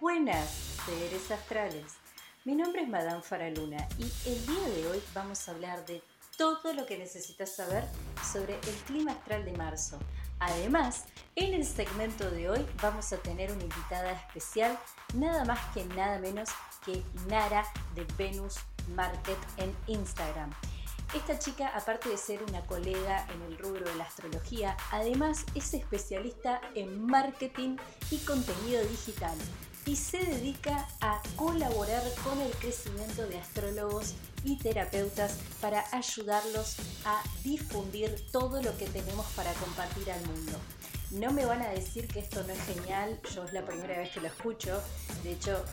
Buenas, seres astrales. Mi nombre es Madame Faraluna y el día de hoy vamos a hablar de todo lo que necesitas saber sobre el clima astral de marzo. Además, en el segmento de hoy vamos a tener una invitada especial, nada más que nada menos que Nara de Venus Market en Instagram. Esta chica, aparte de ser una colega en el rubro de la astrología, además es especialista en marketing y contenido digital y se dedica a colaborar con el crecimiento de astrólogos y terapeutas para ayudarlos a difundir todo lo que tenemos para compartir al mundo. No me van a decir que esto no es genial, yo es la primera vez que lo escucho, de hecho,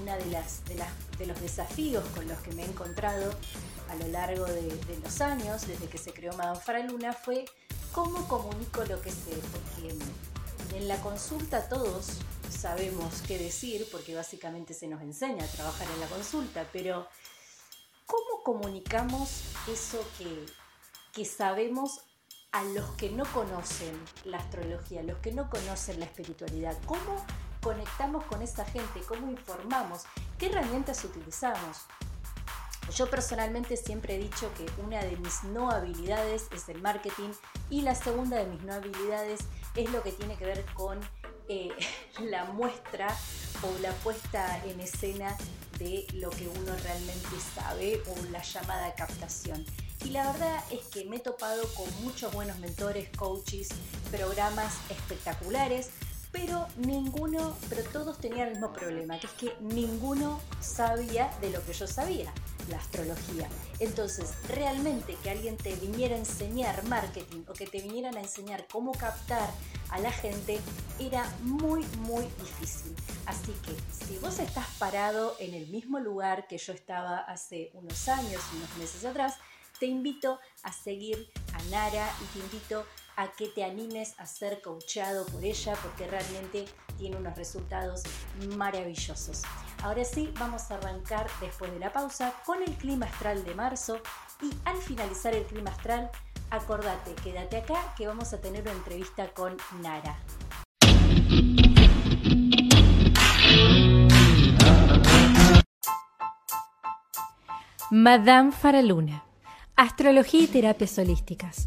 uno de, las, de, los desafíos con los que me he encontrado a lo largo de, los años, desde que se creó Madame Faraluna, fue cómo comunico lo que sé, porque en la consulta todos sabemos qué decir, porque básicamente se nos enseña a trabajar en la consulta, pero ¿cómo comunicamos eso que, que sabemos a los que no conocen la astrología, a los que no conocen la espiritualidad? ¿Cómo conectamos con esa gente? ¿Cómo informamos? ¿Qué herramientas utilizamos? Yo personalmente siempre he dicho que una de mis no habilidades es el marketing y la segunda de mis no habilidades es lo que tiene que ver con eh, la muestra o la puesta en escena de lo que uno realmente sabe o la llamada captación. Y la verdad es que me he topado con muchos buenos mentores, coaches, programas espectaculares, pero ninguno, pero todos tenían el mismo problema, que es que ninguno sabía de lo que yo sabía, la astrología. Entonces, realmente que alguien te viniera a enseñar marketing o que te vinieran a enseñar cómo captar a la gente era muy, muy difícil. Así que si vos estás parado en el mismo lugar que yo estaba hace unos años, unos meses atrás, te invito a seguir a Nara y te invito a que te animes a ser coachado por ella porque realmente tiene unos resultados maravillosos. Ahora sí, vamos a arrancar después de la pausa con el clima astral de marzo y al finalizar el clima astral, acordate, quédate acá que vamos a tener una entrevista con Nara. Madame Faraluna, Astrología y Terapias Holísticas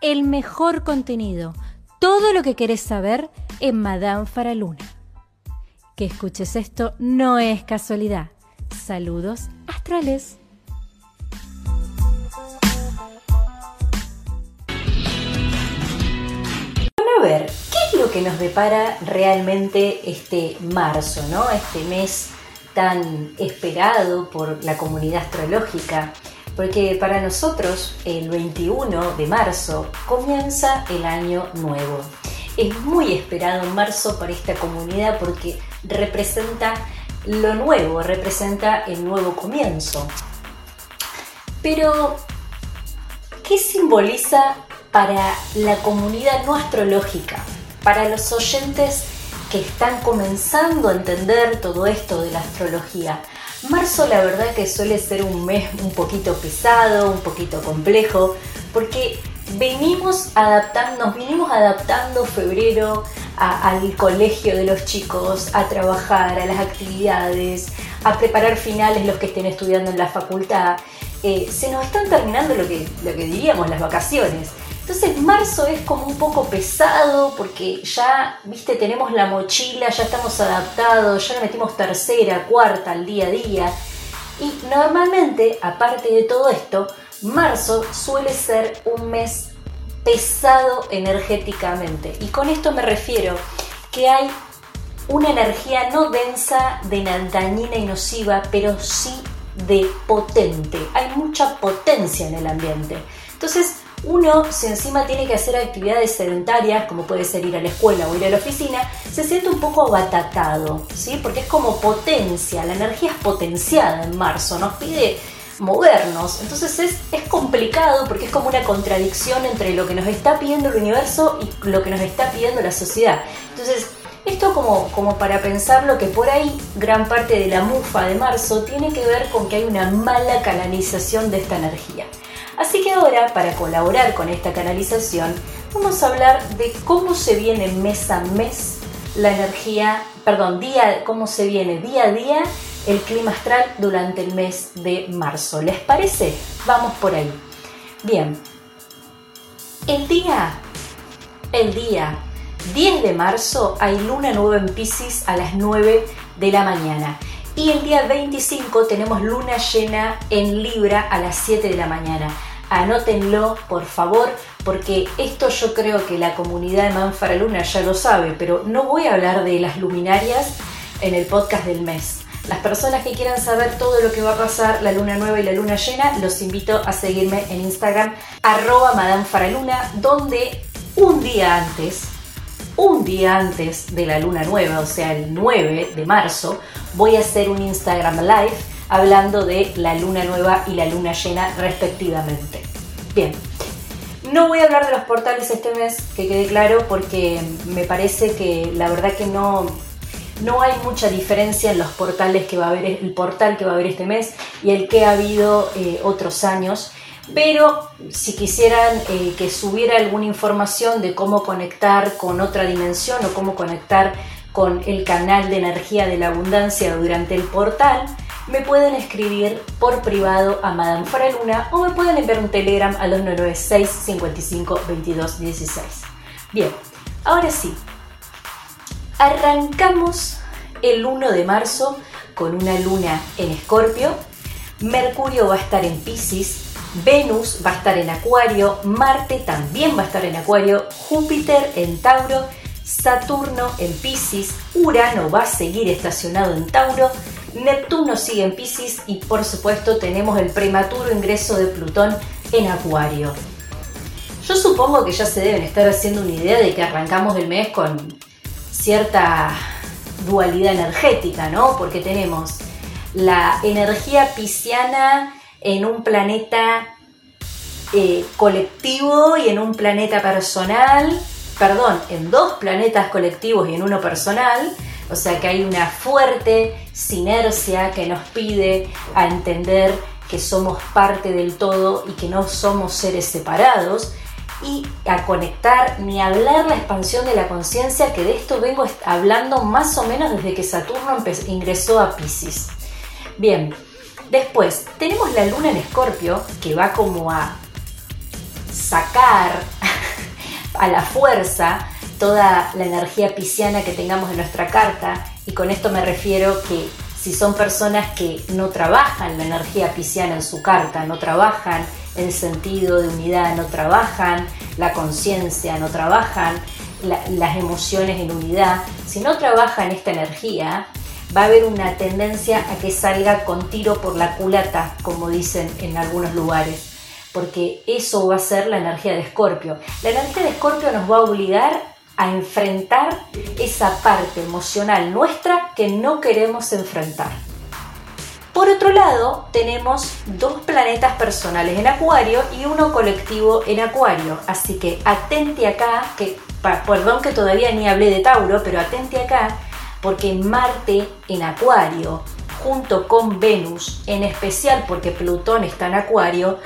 el mejor contenido, todo lo que querés saber en Madame Faraluna. Que escuches esto no es casualidad. Saludos astrales. Bueno, a ver, ¿qué es lo que nos depara realmente este marzo, ¿no? Este mes tan esperado por la comunidad astrológica porque para nosotros el 21 de marzo comienza el año nuevo. Es muy esperado en marzo para esta comunidad porque representa lo nuevo, representa el nuevo comienzo. Pero, ¿qué simboliza para la comunidad no astrológica? Para los oyentes que están comenzando a entender todo esto de la astrología. Marzo la verdad que suele ser un mes un poquito pesado, un poquito complejo, porque venimos adaptando, nos vinimos adaptando febrero al colegio de los chicos, a trabajar, a las actividades, a preparar finales los que estén estudiando en la facultad. Eh, se nos están terminando lo que, lo que diríamos las vacaciones. Entonces marzo es como un poco pesado porque ya, viste, tenemos la mochila, ya estamos adaptados, ya le metimos tercera, cuarta al día a día. Y normalmente, aparte de todo esto, marzo suele ser un mes pesado energéticamente. Y con esto me refiero que hay una energía no densa de dañina y nociva, pero sí de potente. Hay mucha potencia en el ambiente. Entonces, uno, si encima tiene que hacer actividades sedentarias, como puede ser ir a la escuela o ir a la oficina, se siente un poco abatacado, ¿sí? Porque es como potencia, la energía es potenciada en marzo, nos pide movernos. Entonces es, es complicado porque es como una contradicción entre lo que nos está pidiendo el universo y lo que nos está pidiendo la sociedad. Entonces, esto como, como para pensar lo que por ahí gran parte de la mufa de marzo tiene que ver con que hay una mala canalización de esta energía. Así que ahora, para colaborar con esta canalización, vamos a hablar de cómo se viene mes a mes la energía, perdón, día, cómo se viene día a día el clima astral durante el mes de marzo. ¿Les parece? Vamos por ahí. Bien, el día, el día 10 de marzo hay luna nueva en Pisces a las 9 de la mañana. Y el día 25 tenemos luna llena en Libra a las 7 de la mañana. Anótenlo, por favor, porque esto yo creo que la comunidad de Manfara Luna ya lo sabe, pero no voy a hablar de las luminarias en el podcast del mes. Las personas que quieran saber todo lo que va a pasar la luna nueva y la luna llena, los invito a seguirme en Instagram, arroba Madame Faraluna, donde un día antes, un día antes de la luna nueva, o sea, el 9 de marzo, voy a hacer un Instagram Live hablando de la luna nueva y la luna llena respectivamente. Bien, no voy a hablar de los portales este mes, que quede claro, porque me parece que la verdad que no, no hay mucha diferencia en los portales que va a haber, el portal que va a haber este mes y el que ha habido eh, otros años. Pero si quisieran eh, que subiera alguna información de cómo conectar con otra dimensión o cómo conectar con el canal de energía de la abundancia durante el portal, me pueden escribir por privado a Madame Faraluna o me pueden enviar un telegram a los 996 55 22 16. Bien, ahora sí, Arrancamos el 1 de marzo con una luna en Escorpio, Mercurio va a estar en Pisces, Venus va a estar en Acuario, Marte también va a estar en Acuario, Júpiter en Tauro, Saturno en Pisces, Urano va a seguir estacionado en Tauro, Neptuno sigue en Pisces y por supuesto tenemos el prematuro ingreso de Plutón en Acuario. Yo supongo que ya se deben estar haciendo una idea de que arrancamos el mes con cierta dualidad energética, ¿no? Porque tenemos la energía pisciana en un planeta eh, colectivo y en un planeta personal, perdón, en dos planetas colectivos y en uno personal, o sea que hay una fuerte sinergia que nos pide a entender que somos parte del todo y que no somos seres separados y a conectar ni hablar la expansión de la conciencia, que de esto vengo hablando más o menos desde que Saturno ingresó a Pisces. Bien, después tenemos la luna en Escorpio, que va como a sacar a la fuerza toda la energía pisciana que tengamos en nuestra carta, y con esto me refiero que si son personas que no trabajan la energía pisciana en su carta, no trabajan el sentido de unidad, no trabajan la conciencia, no trabajan las emociones en unidad, si no trabajan esta energía, va a haber una tendencia a que salga con tiro por la culata, como dicen en algunos lugares, porque eso va a ser la energía de Escorpio. La energía de Escorpio nos va a obligar a enfrentar esa parte emocional nuestra que no queremos enfrentar. Por otro lado, tenemos dos planetas personales en Acuario y uno colectivo en Acuario. Así que atente acá, que perdón que todavía ni hablé de Tauro, pero atente acá porque Marte en Acuario, junto con Venus, en especial porque Plutón está en Acuario,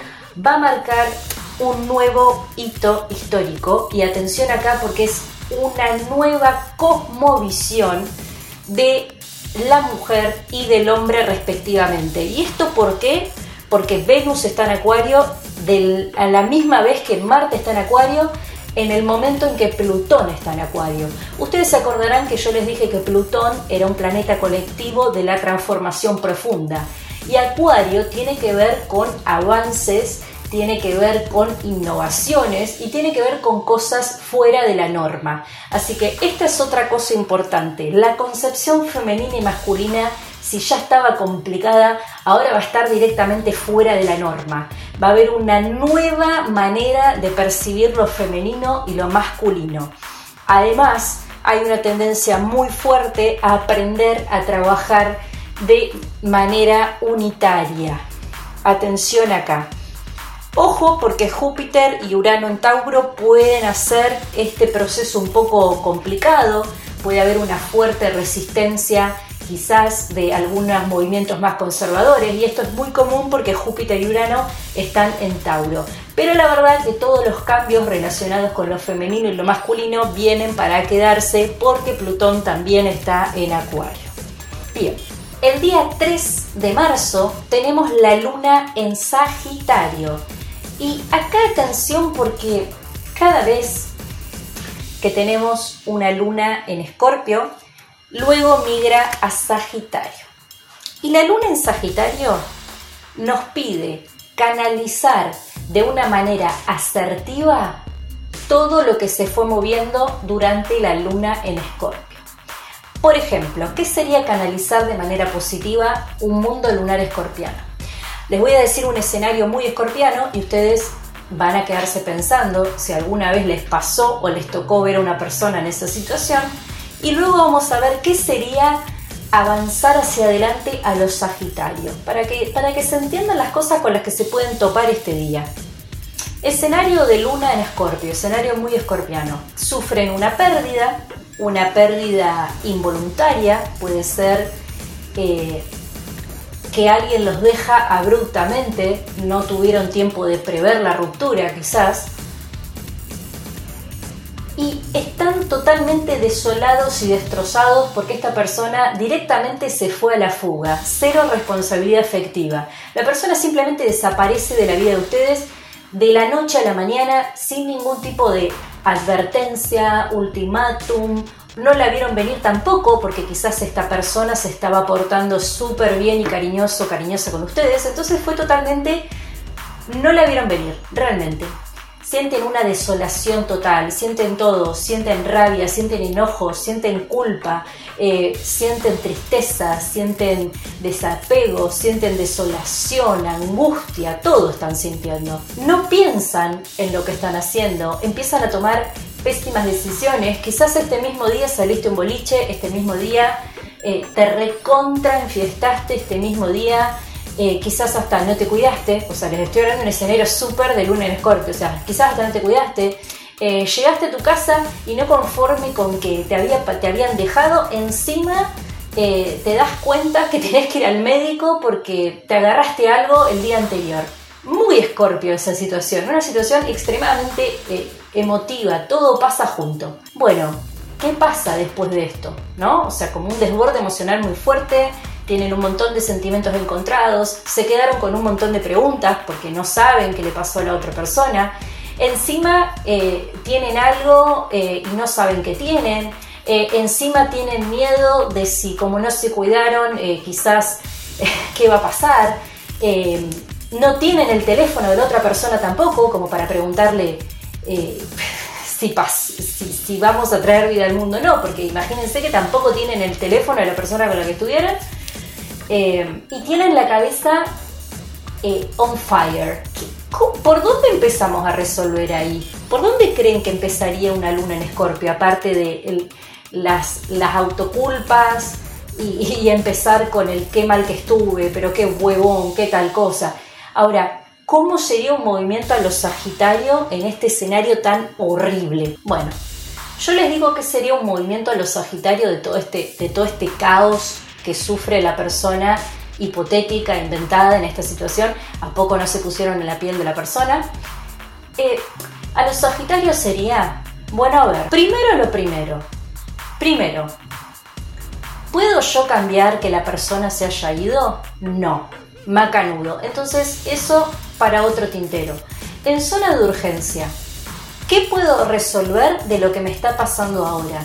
va a marcar un nuevo hito histórico. Y atención acá porque es una nueva cosmovisión de la mujer y del hombre respectivamente. ¿Y esto por qué? Porque Venus está en Acuario a la misma vez que Marte está en Acuario en el momento en que Plutón está en Acuario. Ustedes se acordarán que yo les dije que Plutón era un planeta colectivo de la transformación profunda y Acuario tiene que ver con avances tiene que ver con innovaciones y tiene que ver con cosas fuera de la norma. Así que esta es otra cosa importante. La concepción femenina y masculina si ya estaba complicada, ahora va a estar directamente fuera de la norma. Va a haber una nueva manera de percibir lo femenino y lo masculino. Además, hay una tendencia muy fuerte a aprender a trabajar de manera unitaria. Atención acá. Ojo porque Júpiter y Urano en Tauro pueden hacer este proceso un poco complicado, puede haber una fuerte resistencia quizás de algunos movimientos más conservadores y esto es muy común porque Júpiter y Urano están en Tauro. Pero la verdad que todos los cambios relacionados con lo femenino y lo masculino vienen para quedarse porque Plutón también está en Acuario. Bien, el día 3 de marzo tenemos la luna en Sagitario y acá atención porque cada vez que tenemos una luna en Escorpio, luego migra a Sagitario. Y la luna en Sagitario nos pide canalizar de una manera asertiva todo lo que se fue moviendo durante la luna en Escorpio. Por ejemplo, ¿qué sería canalizar de manera positiva un mundo lunar escorpiano? Les voy a decir un escenario muy escorpiano y ustedes van a quedarse pensando si alguna vez les pasó o les tocó ver a una persona en esa situación. Y luego vamos a ver qué sería avanzar hacia adelante a los Sagitarios, para que, para que se entiendan las cosas con las que se pueden topar este día. Escenario de luna en escorpio, escenario muy escorpiano. Sufren una pérdida, una pérdida involuntaria, puede ser eh, que alguien los deja abruptamente, no tuvieron tiempo de prever la ruptura quizás, y están totalmente desolados y destrozados porque esta persona directamente se fue a la fuga, cero responsabilidad efectiva. La persona simplemente desaparece de la vida de ustedes de la noche a la mañana sin ningún tipo de advertencia, ultimátum, no la vieron venir tampoco porque quizás esta persona se estaba portando súper bien y cariñoso, cariñosa con ustedes, entonces fue totalmente, no la vieron venir, realmente. Sienten una desolación total, sienten todo, sienten rabia, sienten enojo, sienten culpa, eh, sienten tristeza, sienten desapego, sienten desolación, angustia, todo están sintiendo. No piensan en lo que están haciendo, empiezan a tomar pésimas decisiones. Quizás este mismo día saliste un boliche, este mismo día eh, te recontra enfiestaste, este mismo día eh, quizás hasta no te cuidaste. O sea, les estoy hablando de un escenario súper de luna en escorpio. O sea, quizás hasta no te cuidaste. Eh, llegaste a tu casa y no conforme con que te, te habían dejado, encima te das cuenta que tenés que ir al médico porque te agarraste algo el día anterior. Muy escorpio esa situación, una situación extremadamente emotiva, todo pasa junto. Bueno, ¿qué pasa después de esto? ¿No? O sea, como un desborde emocional muy fuerte, tienen un montón de sentimientos encontrados, se quedaron con un montón de preguntas porque no saben qué le pasó a la otra persona. Encima eh, tienen algo eh, y no saben qué tienen. Eh, encima tienen miedo de si como no se cuidaron, quizás qué va a pasar. No tienen el teléfono de la otra persona tampoco como para preguntarle eh, si, si, vamos a traer vida al mundo no, porque imagínense que tampoco tienen el teléfono de la persona con la que estuvieran eh, y tienen la cabeza eh, on fire. ¿Por dónde empezamos a resolver ahí? ¿Por dónde creen que empezaría una luna en escorpio? Aparte de las, las autoculpas y empezar con el qué mal que estuve, pero qué huevón, qué tal cosa. Ahora, ¿Cómo sería un movimiento a los Sagitarios en este escenario tan horrible? Bueno, yo les digo que sería un movimiento a los Sagitarios de todo este, de todo este caos que sufre la persona hipotética, inventada en esta situación. ¿A poco no se pusieron en la piel de la persona? Eh, a los Sagitarios sería, bueno, a ver, primero lo primero. Primero, ¿puedo yo cambiar que la persona se haya ido? No, macanudo. Entonces, eso para otro tintero. En zona de urgencia, ¿qué puedo resolver de lo que me está pasando ahora?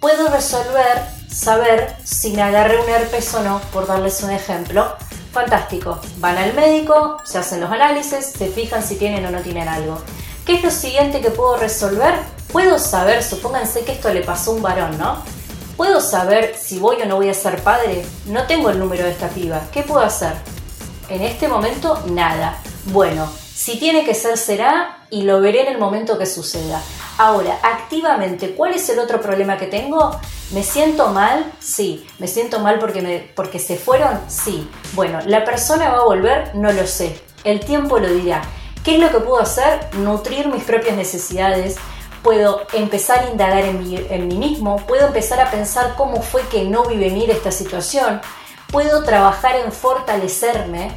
Puedo resolver, saber si me agarré un herpes o no, por darles un ejemplo. Fantástico. Van al médico, se hacen los análisis, se fijan si tienen o no tienen algo. ¿Qué es lo siguiente que puedo resolver? Puedo saber, supónganse que esto le pasó a un varón, ¿no? ¿Puedo saber si voy o no voy a ser padre? No tengo el número de esta piba. ¿Qué puedo hacer? En este momento, nada. Bueno, si tiene que ser, será y lo veré en el momento que suceda. Ahora, activamente, ¿cuál es el otro problema que tengo? ¿Me siento mal? Sí. ¿Me siento mal porque, porque se fueron? Sí. Bueno, ¿la persona va a volver? No lo sé. El tiempo lo dirá. ¿Qué es lo que puedo hacer? Nutrir mis propias necesidades. Puedo empezar a indagar en mí, mismo. Puedo empezar a pensar cómo fue que no vi venir esta situación. Puedo trabajar en fortalecerme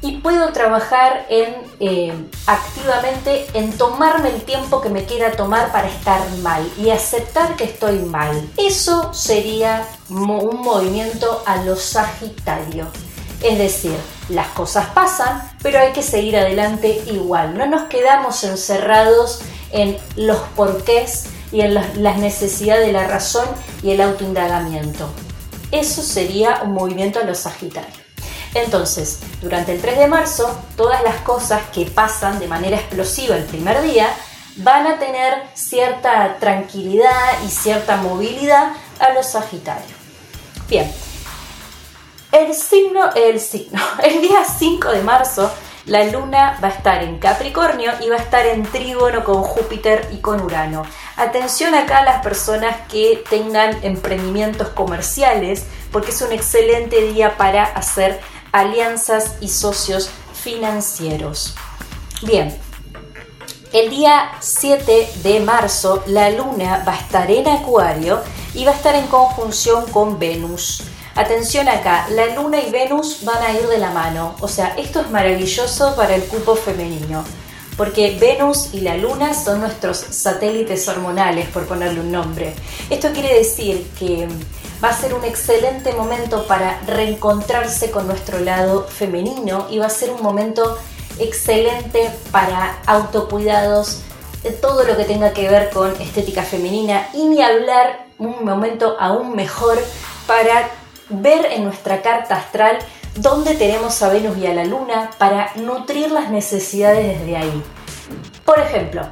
y puedo trabajar en eh, activamente en tomarme el tiempo que me quiera tomar para estar mal y aceptar que estoy mal. Eso sería un movimiento a lo sagitario. Es decir, las cosas pasan, pero hay que seguir adelante igual. No nos quedamos encerrados en los porqués y en las necesidades de la razón y el autoindagamiento. Eso sería un movimiento a lo sagitario. Entonces, durante el 3 de marzo, todas las cosas que pasan de manera explosiva el primer día van a tener cierta tranquilidad y cierta movilidad a los Sagitarios. Bien, el signo, el signo, el día 5 de marzo, la luna va a estar en Capricornio y va a estar en trígono con Júpiter y con Urano. Atención acá a las personas que tengan emprendimientos comerciales, porque es un excelente día para hacer alianzas y socios financieros. Bien, el día 7 de marzo la luna va a estar en Acuario y va a estar en conjunción con Venus. Atención acá, la luna y Venus van a ir de la mano, o sea, esto es maravilloso para el cupo femenino, porque Venus y la luna son nuestros satélites hormonales, por ponerle un nombre. Esto quiere decir que va a ser un excelente momento para reencontrarse con nuestro lado femenino y va a ser un momento excelente para autocuidados, todo lo que tenga que ver con estética femenina. Y ni hablar un momento aún mejor para ver en nuestra carta astral dónde tenemos a Venus y a la Luna para nutrir las necesidades desde ahí. Por ejemplo,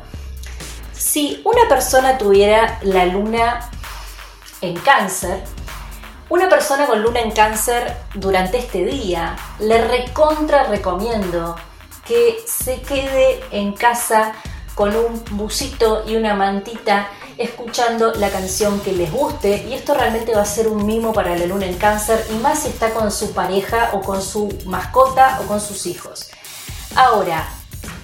si una persona tuviera la Luna en cáncer, una persona con luna en cáncer durante este día, le recontra recomiendo que se quede en casa con un busito y una mantita escuchando la canción que les guste y esto realmente va a ser un mimo para la luna en cáncer y más si está con su pareja o con su mascota o con sus hijos. Ahora,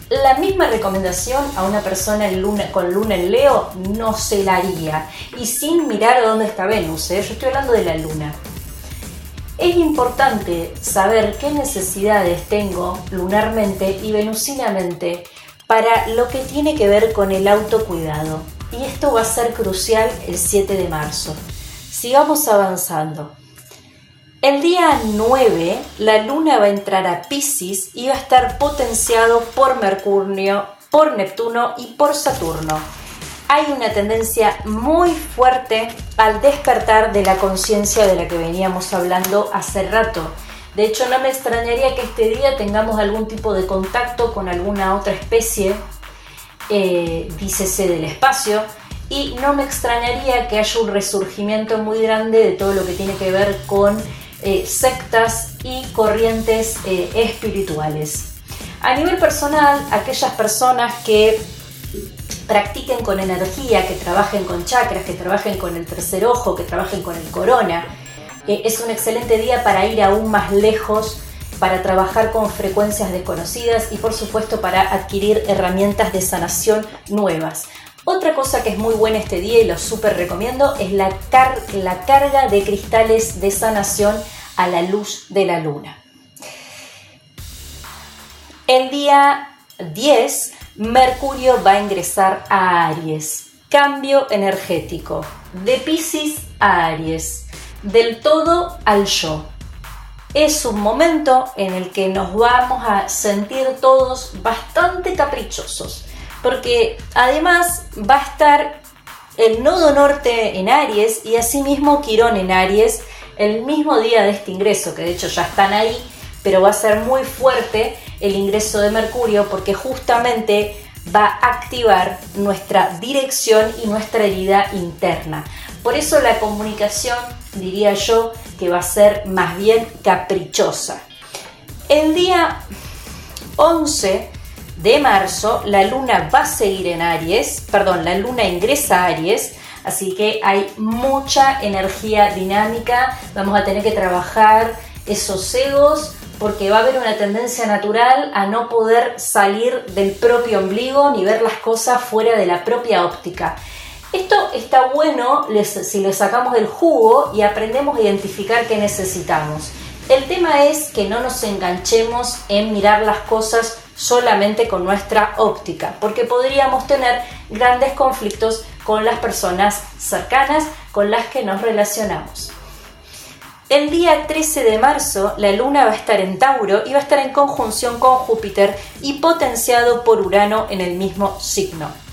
la misma recomendación a una persona con luna en Leo no se la haría. Y sin mirar dónde está Venus, ¿eh? yo estoy hablando de la luna. Es importante saber qué necesidades tengo lunarmente y venusinamente para lo que tiene que ver con el autocuidado. Y esto va a ser crucial el 7 de marzo. Sigamos avanzando. El día 9 la luna va a entrar a Pisces y va a estar potenciado por Mercurio, por Neptuno y por Saturno. Hay una tendencia muy fuerte al despertar de la conciencia de la que veníamos hablando hace rato. De hecho, no me extrañaría que este día tengamos algún tipo de contacto con alguna otra especie, eh, dícese del espacio, y no me extrañaría que haya un resurgimiento muy grande de todo lo que tiene que ver con eh, sectas y corrientes eh, espirituales. A nivel personal, aquellas personas que practiquen con energía, que trabajen con chakras, que trabajen con el tercer ojo, que trabajen con el corona, eh, es un excelente día para ir aún más lejos, para trabajar con frecuencias desconocidas y por supuesto para adquirir herramientas de sanación nuevas. Otra cosa que es muy buena este día y lo súper recomiendo es la, la carga de cristales de sanación a la luz de la luna. El día 10, Mercurio va a ingresar a Aries. Cambio energético. De Pisces a Aries. Del todo al yo. Es un momento en el que nos vamos a sentir todos bastante caprichosos porque además va a estar el nodo norte en Aries y asimismo Quirón en Aries el mismo día de este ingreso, que de hecho ya están ahí, pero va a ser muy fuerte el ingreso de Mercurio porque justamente va a activar nuestra dirección y nuestra herida interna. Por eso la comunicación, diría yo, que va a ser más bien caprichosa. El día 11 de marzo la luna va a seguir en Aries, perdón, la luna ingresa a Aries, así que hay mucha energía dinámica, vamos a tener que trabajar esos egos porque va a haber una tendencia natural a no poder salir del propio ombligo ni ver las cosas fuera de la propia óptica. Esto está bueno si le sacamos el jugo y aprendemos a identificar qué necesitamos. El tema es que no nos enganchemos en mirar las cosas solamente con nuestra óptica, porque podríamos tener grandes conflictos con las personas cercanas con las que nos relacionamos. El día 13 de marzo la luna va a estar en Tauro y va a estar en conjunción con Júpiter y potenciado por Urano en el mismo signo.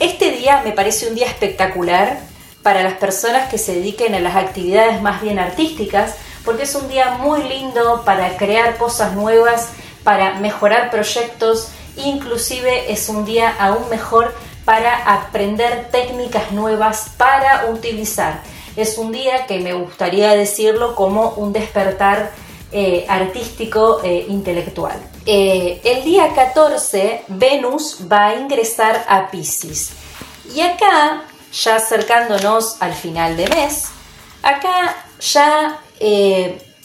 Este día me parece un día espectacular para las personas que se dediquen a las actividades más bien artísticas, porque es un día muy lindo para crear cosas nuevas, para mejorar proyectos, inclusive es un día aún mejor para aprender técnicas nuevas para utilizar es un día que me gustaría decirlo como un despertar eh, artístico e intelectual. Eh, el día 14 Venus va a ingresar a Pisces y acá, ya acercándonos al final de mes, acá ya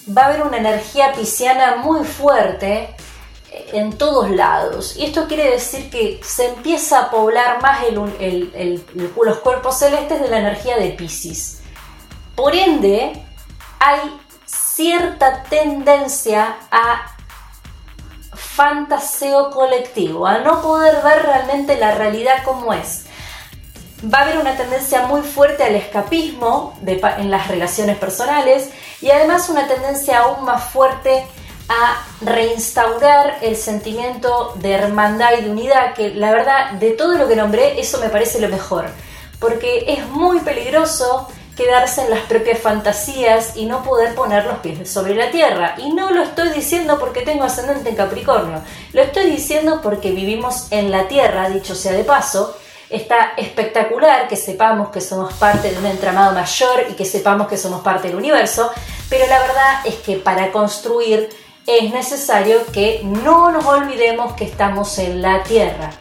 va a haber una energía pisciana muy fuerte en todos lados. Y esto quiere decir que se empieza a poblar más los cuerpos celestes de la energía de Pisces. Por ende, hay cierta tendencia a fantaseo colectivo, a no poder ver realmente la realidad como es. Va a haber una tendencia muy fuerte al escapismo en las relaciones personales y además una tendencia aún más fuerte a reinstaurar el sentimiento de hermandad y de unidad, que la verdad de todo lo que nombré, eso me parece lo mejor, porque es muy peligroso quedarse en las propias fantasías y no poder poner los pies sobre la tierra. Y no lo estoy diciendo porque tengo ascendente en Capricornio, lo estoy diciendo porque vivimos en la tierra, dicho sea de paso. Está espectacular que sepamos que somos parte de un entramado mayor y que sepamos que somos parte del universo, pero la verdad es que para construir es necesario que no nos olvidemos que estamos en la tierra.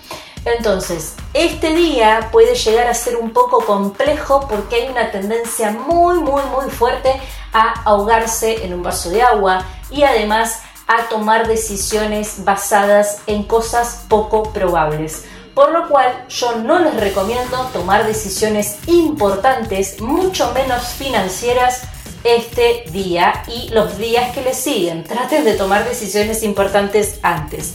Entonces, este día puede llegar a ser un poco complejo porque hay una tendencia muy, muy, muy fuerte a ahogarse en un vaso de agua y además a tomar decisiones basadas en cosas poco probables. Por lo cual yo no les recomiendo tomar decisiones importantes, mucho menos financieras, este día y los días que le siguen. Traten de tomar decisiones importantes antes.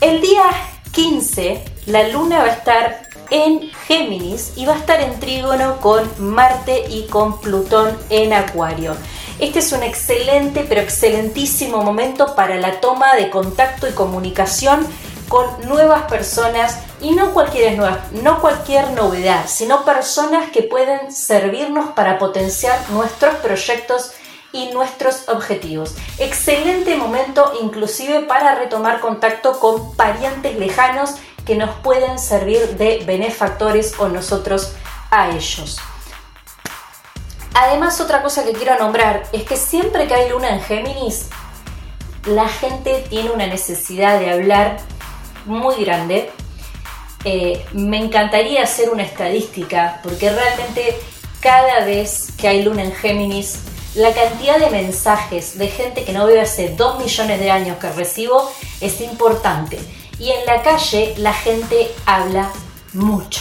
El día 15, la luna va a estar en Géminis y va a estar en trígono con Marte y con Plutón en Acuario. Este es un excelente, pero excelentísimo momento para la toma de contacto y comunicación con nuevas personas y no cualquier, no cualquier novedad, sino personas que pueden servirnos para potenciar nuestros proyectos y nuestros objetivos. Excelente momento inclusive para retomar contacto con parientes lejanos que nos pueden servir de benefactores o nosotros a ellos. Además, otra cosa que quiero nombrar es que siempre que hay luna en Géminis, la gente tiene una necesidad de hablar muy grande. Eh, me encantaría hacer una estadística porque realmente cada vez que hay luna en Géminis la cantidad de mensajes de gente que no veo hace 2 millones de años que recibo es importante. Y en la calle la gente habla mucho.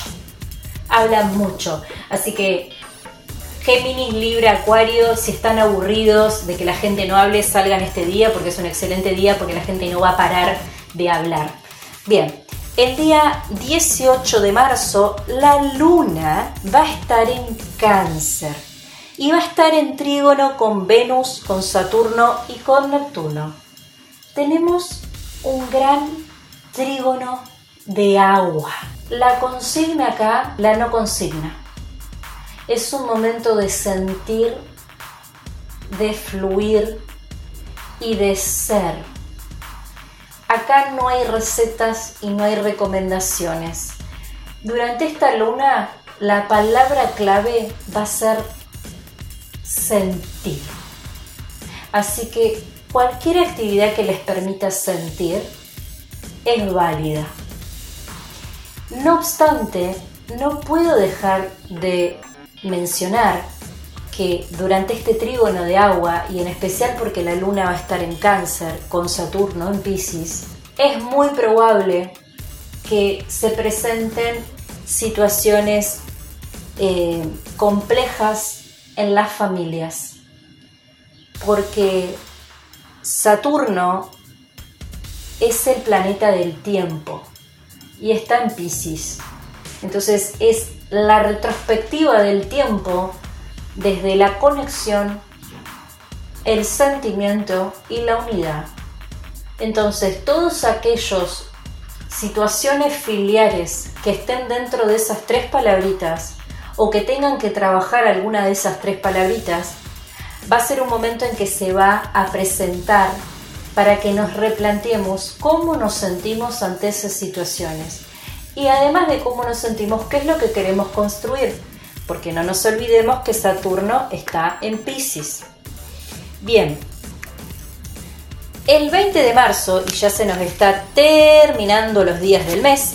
Habla mucho. Así que Géminis, Libra, Acuario, si están aburridos de que la gente no hable, salgan este día porque es un excelente día porque la gente no va a parar de hablar. Bien, el día 18 de marzo la luna va a estar en cáncer y va a estar en trígono con Venus, con Saturno y con Neptuno. Tenemos un gran trígono de agua. La consigna acá, la no consigna. Es un momento de sentir, de fluir y de ser. Acá no hay recetas y no hay recomendaciones. Durante esta luna la palabra clave va a ser sentir. Así que cualquier actividad que les permita sentir es válida. No obstante, no puedo dejar de mencionar que durante este trígono de agua, y en especial porque la luna va a estar en cáncer con Saturno en Pisces, es muy probable que se presenten situaciones eh, complejas en las familias, porque Saturno es el planeta del tiempo y está en Pisces. Entonces es la retrospectiva del tiempo desde la conexión, el sentimiento y la unidad. Entonces todos aquellos situaciones filiares que estén dentro de esas tres palabritas o que tengan que trabajar alguna de esas tres palabritas, va a ser un momento en que se va a presentar para que nos replanteemos cómo nos sentimos ante esas situaciones. Y además de cómo nos sentimos, qué es lo que queremos construir, porque no nos olvidemos que Saturno está en Pisces. Bien, el 20 de marzo, y ya se nos está terminando los días del mes,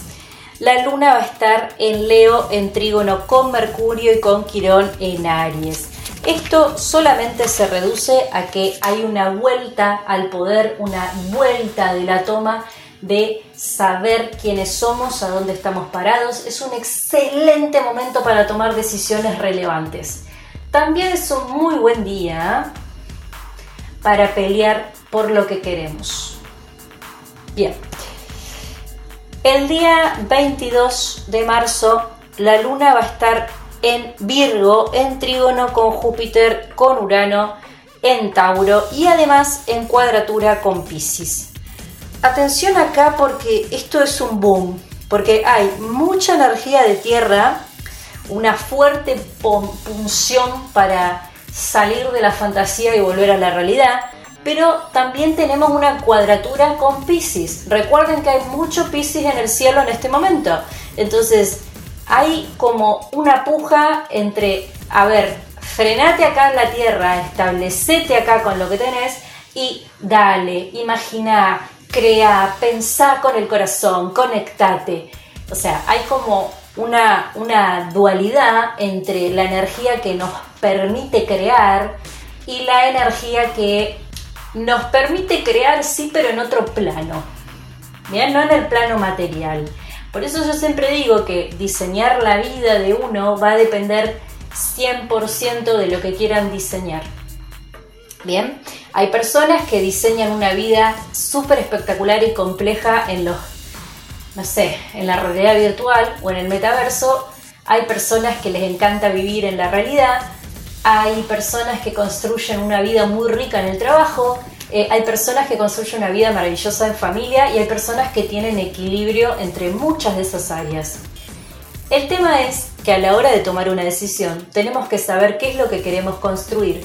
la luna va a estar en Leo en trígono con Mercurio y con Quirón en Aries. Esto solamente se reduce a que hay una vuelta al poder, una vuelta de la toma de saber quiénes somos, a dónde estamos parados. Es un excelente momento para tomar decisiones relevantes. También es un muy buen día para pelear por lo que queremos. Bien. El día 22 de marzo la luna va a estar en Virgo, en trígono con Júpiter, con Urano, en Tauro y además en cuadratura con Pisces. Atención acá porque esto es un boom, porque hay mucha energía de tierra, una fuerte punción para salir de la fantasía y volver a la realidad, pero también tenemos una cuadratura con Pisces. Recuerden que hay mucho Pisces en el cielo en este momento. Entonces, hay como una puja entre, a ver, frenate acá en la tierra, establecete acá con lo que tenés y dale, imagina, crea, pensá con el corazón, conectate. O sea, hay como una, una dualidad entre la energía que nos permite crear y la energía que nos permite crear, sí, pero en otro plano. Bien, no en el plano material. Por eso yo siempre digo que diseñar la vida de uno va a depender 100% de lo que quieran diseñar. Bien, hay personas que diseñan una vida súper espectacular y compleja en los, no sé, en la realidad virtual o en el metaverso. Hay personas que les encanta vivir en la realidad. Hay personas que construyen una vida muy rica en el trabajo. Eh, hay personas que construyen una vida maravillosa en familia y hay personas que tienen equilibrio entre muchas de esas áreas. El tema es que a la hora de tomar una decisión tenemos que saber qué es lo que queremos construir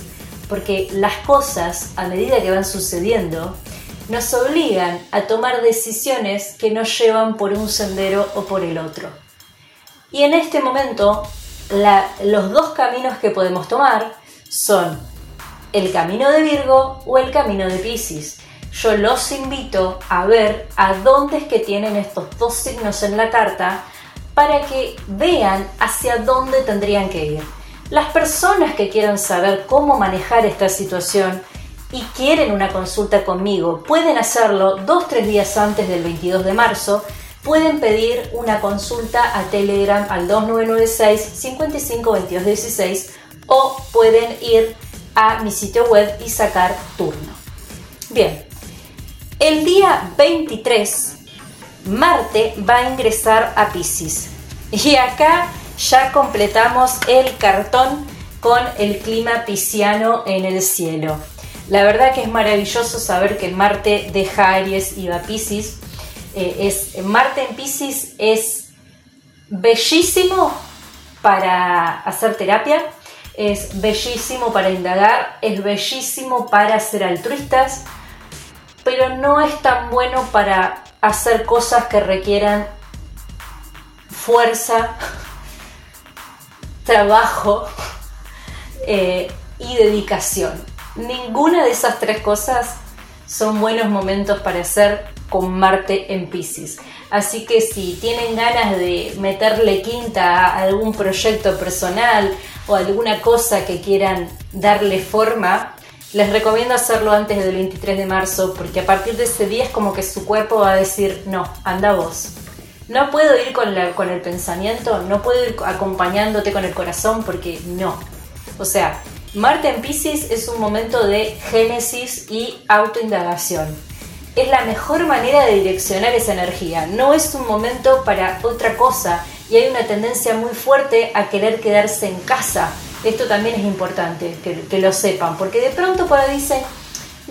porque las cosas, a medida que van sucediendo, nos obligan a tomar decisiones que nos llevan por un sendero o por el otro. Y en este momento, los dos caminos que podemos tomar son el camino de Virgo o el camino de Pisces. Yo los invito a ver a dónde es que tienen estos dos signos en la carta para que vean hacia dónde tendrían que ir. Las personas que quieran saber cómo manejar esta situación y quieren una consulta conmigo, pueden hacerlo dos tres días antes del 22 de marzo. Pueden pedir una consulta a Telegram al 2996 552216 o pueden ir a mi sitio web y sacar turno. Bien, el día 23 Marte va a ingresar a Pisces y acá ya completamos el cartón con el clima pisciano en el cielo. La verdad que es maravilloso saber que Marte deja Aries y va a Pisces. Eh, es, Marte en Pisces es bellísimo para hacer terapia, es bellísimo para indagar, es bellísimo para ser altruistas, pero no es tan bueno para hacer cosas que requieran fuerza trabajo eh, y dedicación. Ninguna de esas tres cosas son buenos momentos para hacer con Marte en Pisces. Así que si tienen ganas de meterle quinta a algún proyecto personal o alguna cosa que quieran darle forma, les recomiendo hacerlo antes del 23 de marzo porque a partir de ese día es como que su cuerpo va a decir, no, anda vos. No puedo ir con, el pensamiento, no puedo ir acompañándote con el corazón porque no. O sea, Marte en Pisces es un momento de génesis y autoindagación. Es la mejor manera de direccionar esa energía. No es un momento para otra cosa y hay una tendencia muy fuerte a querer quedarse en casa. Esto también es importante que, lo sepan, porque de pronto cuando dicen,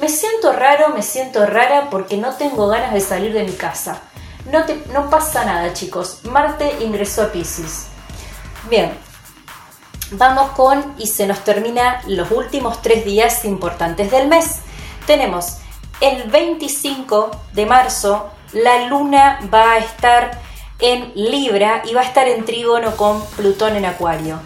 me siento raro, me siento rara porque no tengo ganas de salir de mi casa. No, te, no pasa nada, chicos. Marte ingresó a Pisces. Bien, vamos con y se nos termina los últimos tres días importantes del mes. Tenemos el 25 de marzo, la luna va a estar en Libra y va a estar en trígono con Plutón en Acuario.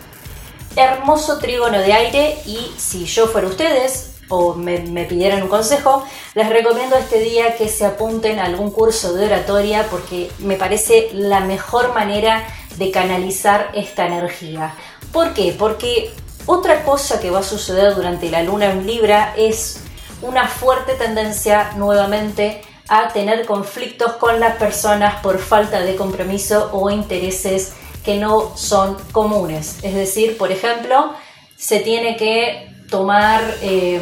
Hermoso trígono de aire y si yo fuera ustedes o me, pidieran un consejo, les recomiendo este día que se apunten a algún curso de oratoria porque me parece la mejor manera de canalizar esta energía. ¿Por qué? Porque otra cosa que va a suceder durante la luna en Libra es una fuerte tendencia nuevamente a tener conflictos con las personas por falta de compromiso o intereses que no son comunes. Es decir, por ejemplo, se tiene que tomar, eh,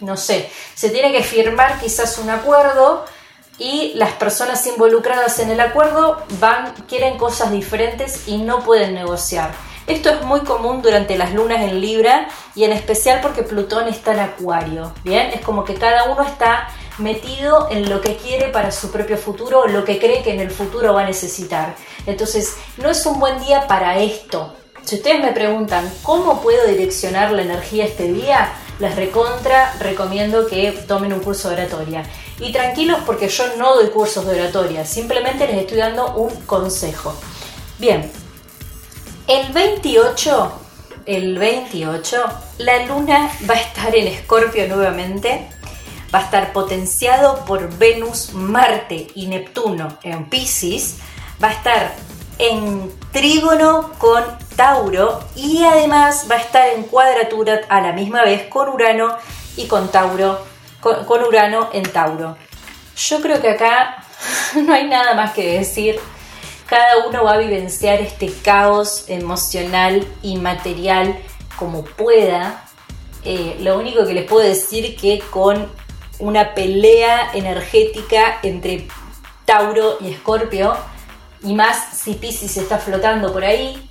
no sé, se tiene que firmar quizás un acuerdo y las personas involucradas en el acuerdo van, quieren cosas diferentes y no pueden negociar. Esto es muy común durante las lunas en Libra y en especial porque Plutón está en Acuario. Bien, es como que cada uno está metido en lo que quiere para su propio futuro o lo que cree que en el futuro va a necesitar. Entonces, no es un buen día para esto. Si ustedes me preguntan cómo puedo direccionar la energía este día, les recontra recomiendo que tomen un curso de oratoria. Y tranquilos porque yo no doy cursos de oratoria, simplemente les estoy dando un consejo. Bien, el 28, el 28, la luna va a estar en Escorpio nuevamente. Va a estar potenciado por Venus, Marte y Neptuno en Pisces. Va a estar en trígono con Tauro y además va a estar en cuadratura a la misma vez con Urano y con Tauro, con, Urano en Tauro. Yo creo que acá no hay nada más que decir cada uno va a vivenciar este caos emocional y material como pueda. Eh, lo único que les puedo decir que con una pelea energética entre Tauro y Escorpio, y más si Pisces está flotando por ahí,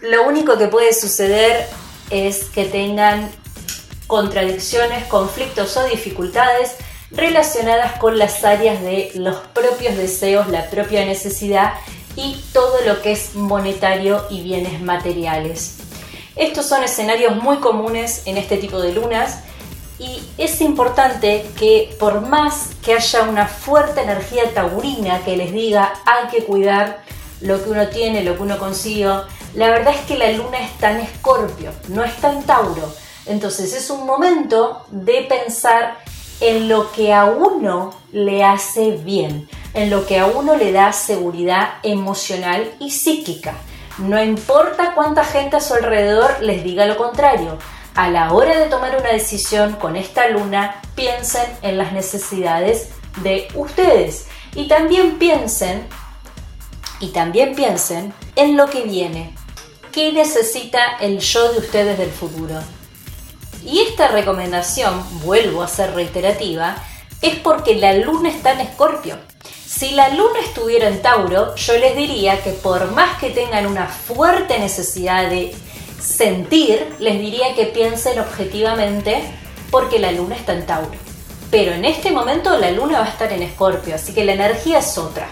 lo único que puede suceder es que tengan contradicciones, conflictos o dificultades relacionadas con las áreas de los propios deseos, la propia necesidad y todo lo que es monetario y bienes materiales. Estos son escenarios muy comunes en este tipo de lunas y es importante que por más que haya una fuerte energía taurina que les diga hay que cuidar lo que uno tiene, lo que uno consiguió, la verdad es que la luna está en escorpio, no está en tauro. Entonces es un momento de pensar en lo que a uno le hace bien, en lo que a uno le da seguridad emocional y psíquica. No importa cuánta gente a su alrededor les diga lo contrario. A la hora de tomar una decisión con esta luna, piensen en las necesidades de ustedes y también piensen y también piensen en lo que viene. ¿Qué necesita el yo de ustedes del futuro? Y esta recomendación, vuelvo a ser reiterativa, es porque la luna está en escorpio. Si la luna estuviera en Tauro, yo les diría que por más que tengan una fuerte necesidad de sentir, les diría que piensen objetivamente porque la luna está en Tauro. Pero en este momento la luna va a estar en escorpio, así que la energía es otra.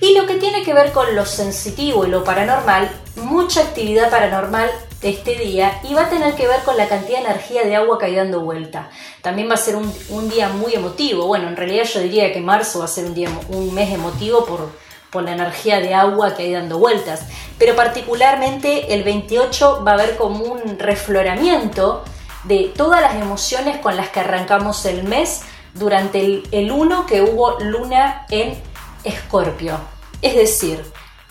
Y lo que tiene que ver con lo sensitivo y lo paranormal, mucha actividad paranormal este día y va a tener que ver con la cantidad de energía de agua que hay dando vuelta. También va a ser un, día muy emotivo. Bueno, en realidad yo diría que marzo va a ser un, día, un mes emotivo por, por la energía de agua que hay dando vueltas. Pero particularmente el 28 va a haber como un refloramiento de todas las emociones con las que arrancamos el mes durante el, el 1 que hubo luna en Escorpio. Es decir,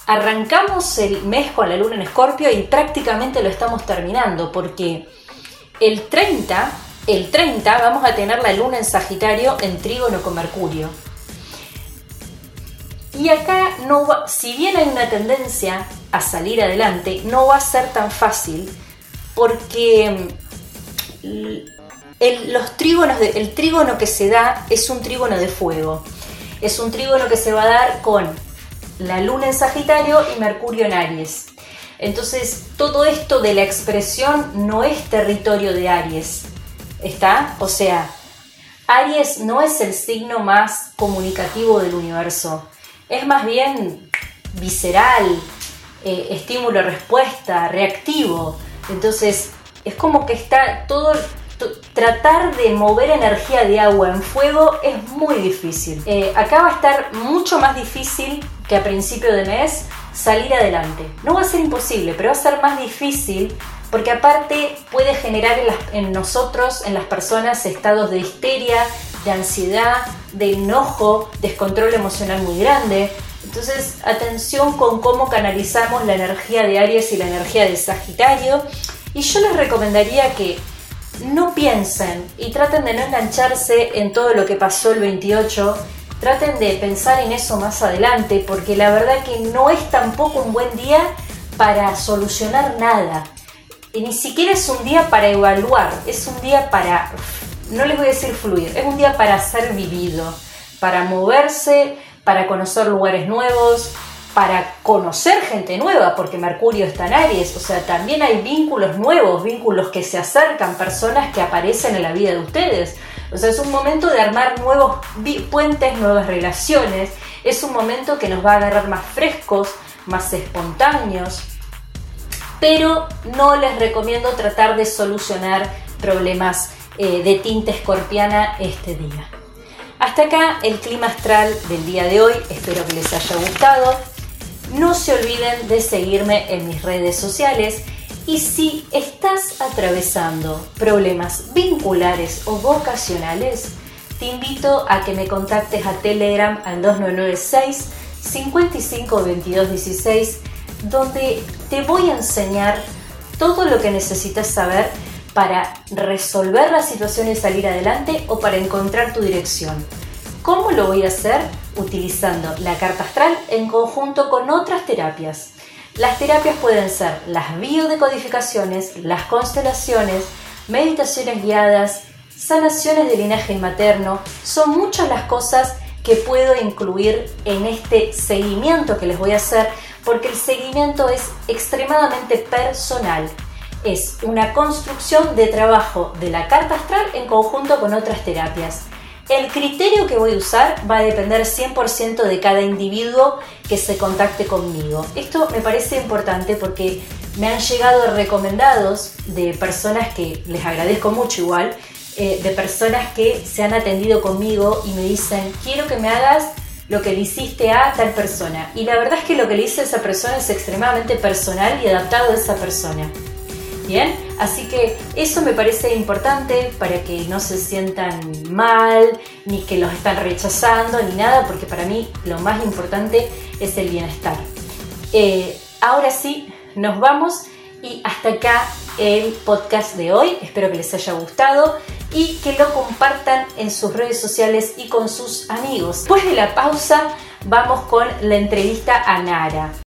arrancamos el mes con la luna en Escorpio y prácticamente lo estamos terminando porque el 30, el 30 vamos a tener la luna en Sagitario en trígono con Mercurio. Y acá no si bien hay una tendencia a salir adelante, no va a ser tan fácil porque el, los el trígono que se da es un trígono de fuego. Es un trígono que se va a dar con la luna en Sagitario y Mercurio en Aries. Entonces, todo esto de la expresión no es territorio de Aries. ¿Está? O sea, Aries no es el signo más comunicativo del universo. Es más bien visceral, eh, estímulo-respuesta, reactivo. Entonces, es como que está todo tratar de mover energía de agua en fuego es muy difícil. Eh, acá va a estar mucho más difícil que a principio de mes salir adelante. No va a ser imposible, pero va a ser más difícil porque aparte puede generar en, nosotros, en las personas, estados de histeria, de ansiedad, de enojo, descontrol emocional muy grande. Entonces, atención con cómo canalizamos la energía de Aries y la energía de Sagitario. Y yo les recomendaría que no piensen y traten de no engancharse en todo lo que pasó el 28, traten de pensar en eso más adelante, porque la verdad que no es tampoco un buen día para solucionar nada. Y ni siquiera es un día para evaluar, es un día para, no les voy a decir fluir, es un día para ser vivido, para moverse, para conocer lugares nuevos, para conocer gente nueva, porque Mercurio está en Aries, o sea, también hay vínculos nuevos, vínculos que se acercan, personas que aparecen en la vida de ustedes. O sea, es un momento de armar nuevos puentes, nuevas relaciones, es un momento que nos va a agarrar más frescos, más espontáneos, pero no les recomiendo tratar de solucionar problemas eh, de tinte escorpiana este día. Hasta acá el clima astral del día de hoy, espero que les haya gustado. No se olviden de seguirme en mis redes sociales y si estás atravesando problemas vinculares o vocacionales, te invito a que me contactes a Telegram al 2996 552216 donde te voy a enseñar todo lo que necesitas saber para resolver la situación y salir adelante o para encontrar tu dirección. ¿Cómo lo voy a hacer? Utilizando la carta astral en conjunto con otras terapias. Las terapias pueden ser las biodecodificaciones, las constelaciones, meditaciones guiadas, sanaciones de linaje materno. Son muchas las cosas que puedo incluir en este seguimiento que les voy a hacer porque el seguimiento es extremadamente personal. Es una construcción de trabajo de la carta astral en conjunto con otras terapias. El criterio que voy a usar va a depender 100% de cada individuo que se contacte conmigo. Esto me parece importante porque me han llegado recomendados de personas que les agradezco mucho igual, eh, de personas que se han atendido conmigo y me dicen, quiero que me hagas lo que le hiciste a tal persona. Y la verdad es que lo que le hice a esa persona es extremadamente personal y adaptado a esa persona. Bien, así que eso me parece importante para que no se sientan mal, ni que los están rechazando, ni nada, porque para mí lo más importante es el bienestar. Eh, ahora sí, nos vamos y hasta acá el podcast de hoy. Espero que les haya gustado y que lo compartan en sus redes sociales y con sus amigos. Después de la pausa, vamos con la entrevista a Nara.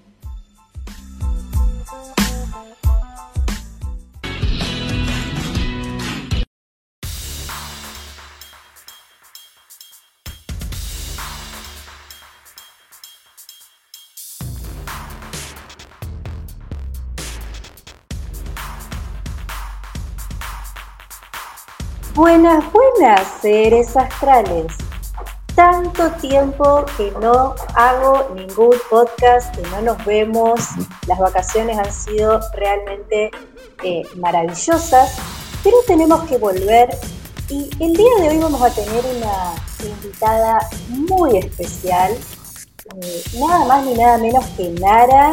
Buenas, buenas, seres astrales. Tanto tiempo que no hago ningún podcast, que no nos vemos. Las vacaciones han sido realmente eh, maravillosas, pero tenemos que volver. Y el día de hoy vamos a tener una invitada muy especial, eh, nada más ni nada menos que Nara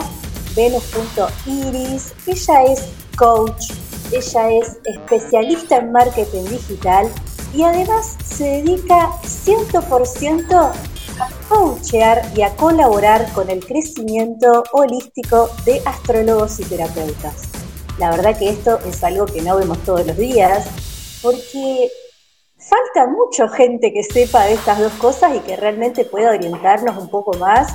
Venus.iris. Ella es coach, ella es especialista en marketing digital y además se dedica 100% a coachear y a colaborar con el crecimiento holístico de astrólogos y terapeutas. La verdad que esto es algo que no vemos todos los días porque falta mucha gente que sepa de estas dos cosas y que realmente pueda orientarnos un poco más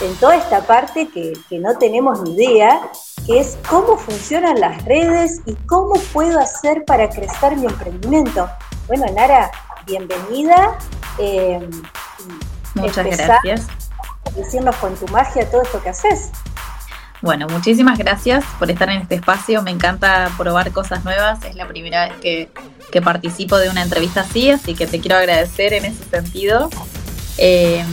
en toda esta parte que, que no tenemos ni idea que es cómo funcionan las redes y cómo puedo hacer para crecer mi emprendimiento. Bueno, Nara, bienvenida. Eh, Muchas gracias. Decirnos con tu magia todo esto que haces. Bueno, muchísimas gracias por estar en este espacio. Me encanta probar cosas nuevas. Es la primera vez que, que participo de una entrevista así, así que te quiero agradecer en ese sentido. Eh,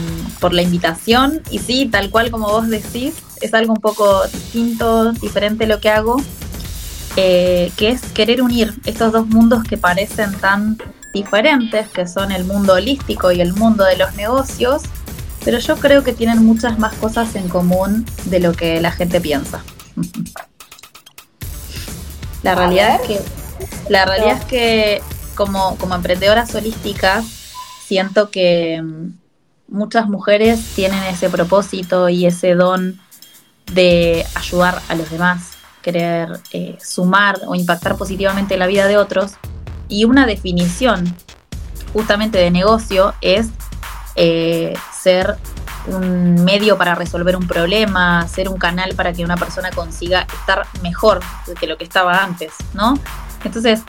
por la invitación. Y sí, tal cual como vos decís, es algo un poco distinto, diferente lo que hago, eh, que es querer unir estos dos mundos que parecen tan diferentes, que son el mundo holístico y el mundo de los negocios, pero yo creo que tienen muchas más cosas en común de lo que la gente piensa. la realidad es que la realidad es que como, como emprendedoras holísticas siento que muchas mujeres tienen ese propósito y ese don de ayudar a los demás, querer eh, sumar o impactar positivamente la vida de otros. Y una definición justamente de negocio es eh, ser un medio para resolver un problema, ser un canal para que una persona consiga estar mejor que lo que estaba antes, ¿no? Entonces,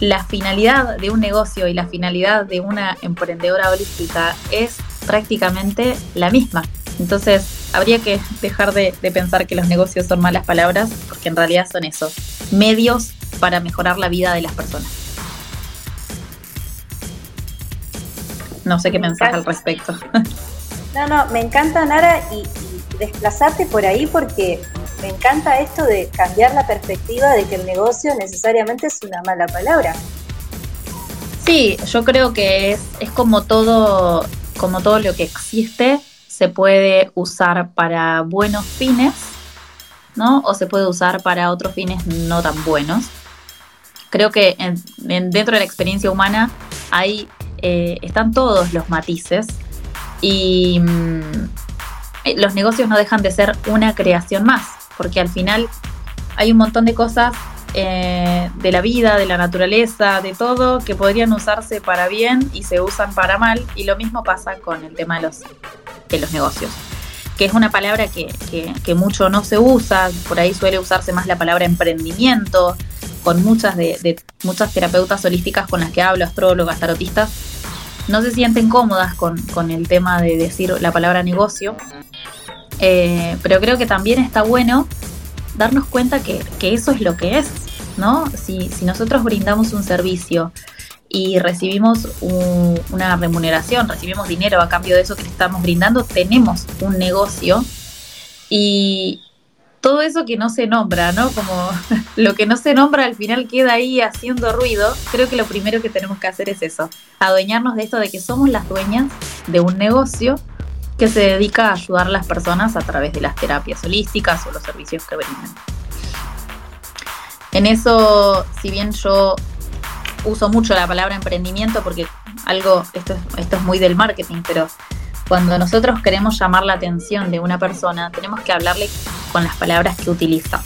la finalidad de un negocio y la finalidad de una emprendedora holística es prácticamente la misma. Entonces, habría que dejar de, pensar que los negocios son malas palabras, porque en realidad son eso, medios para mejorar la vida de las personas. No sé qué pensás al respecto. No, no, me encanta, Nara, y desplazarte por ahí porque me encanta esto de cambiar la perspectiva de que el negocio necesariamente es una mala palabra. Sí, yo creo que es, es como todo como todo lo que existe, se puede usar para buenos fines, ¿no? O se puede usar para otros fines no tan buenos. Creo que dentro de la experiencia humana hay, eh, están todos los matices y mm, los negocios no dejan de ser una creación más, porque al final hay un montón de cosas eh, de la vida, de la naturaleza, de todo, que podrían usarse para bien y se usan para mal. Y lo mismo pasa con el tema de los, de los negocios, que es una palabra que, mucho no se usa, por ahí suele usarse más la palabra emprendimiento, con muchas de, muchas terapeutas holísticas con las que hablo, astrólogas, tarotistas, no se sienten cómodas con, el tema de decir la palabra negocio. Eh, pero creo que también está bueno darnos cuenta que, eso es lo que es, ¿no? Si, nosotros brindamos un servicio y recibimos una remuneración, recibimos dinero a cambio de eso que estamos brindando, tenemos un negocio y todo eso que no se nombra, ¿no? Como lo que no se nombra al final queda ahí haciendo ruido, creo que lo primero que tenemos que hacer es eso, adueñarnos de esto de que somos las dueñas de un negocio que se dedica a ayudar a las personas a través de las terapias holísticas o los servicios que brindan. En eso, si bien yo uso mucho la palabra emprendimiento porque algo, esto, esto es muy del marketing, pero cuando nosotros queremos llamar la atención de una persona, tenemos que hablarle con las palabras que utiliza.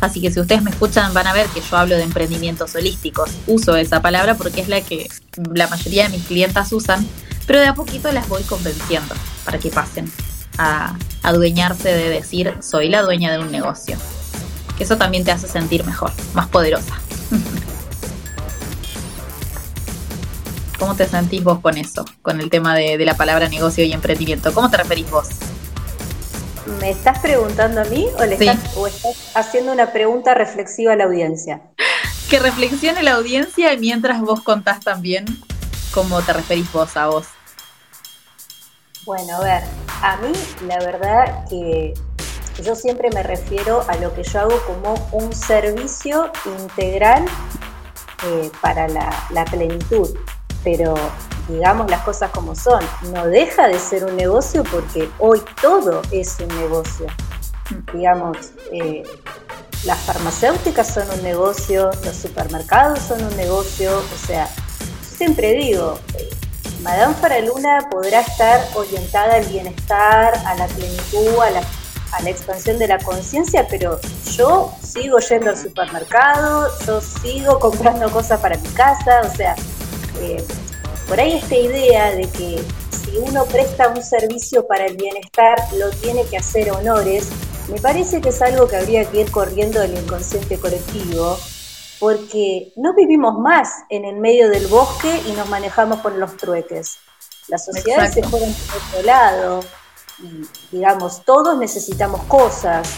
Así que si ustedes me escuchan van a ver que yo hablo de emprendimientos holísticos. Uso esa palabra porque es la que la mayoría de mis clientas usan, pero de a poquito las voy convenciendo para que pasen a adueñarse de decir soy la dueña de un negocio. Que eso también te hace sentir mejor, más poderosa. ¿Cómo te sentís vos con eso? Con el tema de, la palabra negocio y emprendimiento. ¿Cómo te referís vos? ¿Me estás preguntando a mí o, le estás, haciendo una pregunta reflexiva a la audiencia? Que reflexione la audiencia mientras vos contás también cómo te referís vos a vos. Bueno, a ver, a mí la verdad que yo siempre me refiero a lo que yo hago como un servicio integral eh, para la plenitud pero digamos las cosas como son, no deja de ser un negocio porque hoy todo es un negocio. Digamos, eh, las farmacéuticas son un negocio, los supermercados son un negocio, o sea, siempre digo, eh, Madame Faraluna podrá estar orientada al bienestar, a la plenitud, a la, a la expansión de la conciencia, pero yo sigo yendo al supermercado, yo sigo comprando cosas para mi casa, o sea, por ahí esta idea de que si uno presta un servicio para el bienestar, lo tiene que hacer honores, me parece que es algo que habría que ir corriendo del inconsciente colectivo, porque no vivimos más en el medio del bosque y nos manejamos con los trueques. Las sociedades se fueron por otro lado y, digamos, todos necesitamos cosas,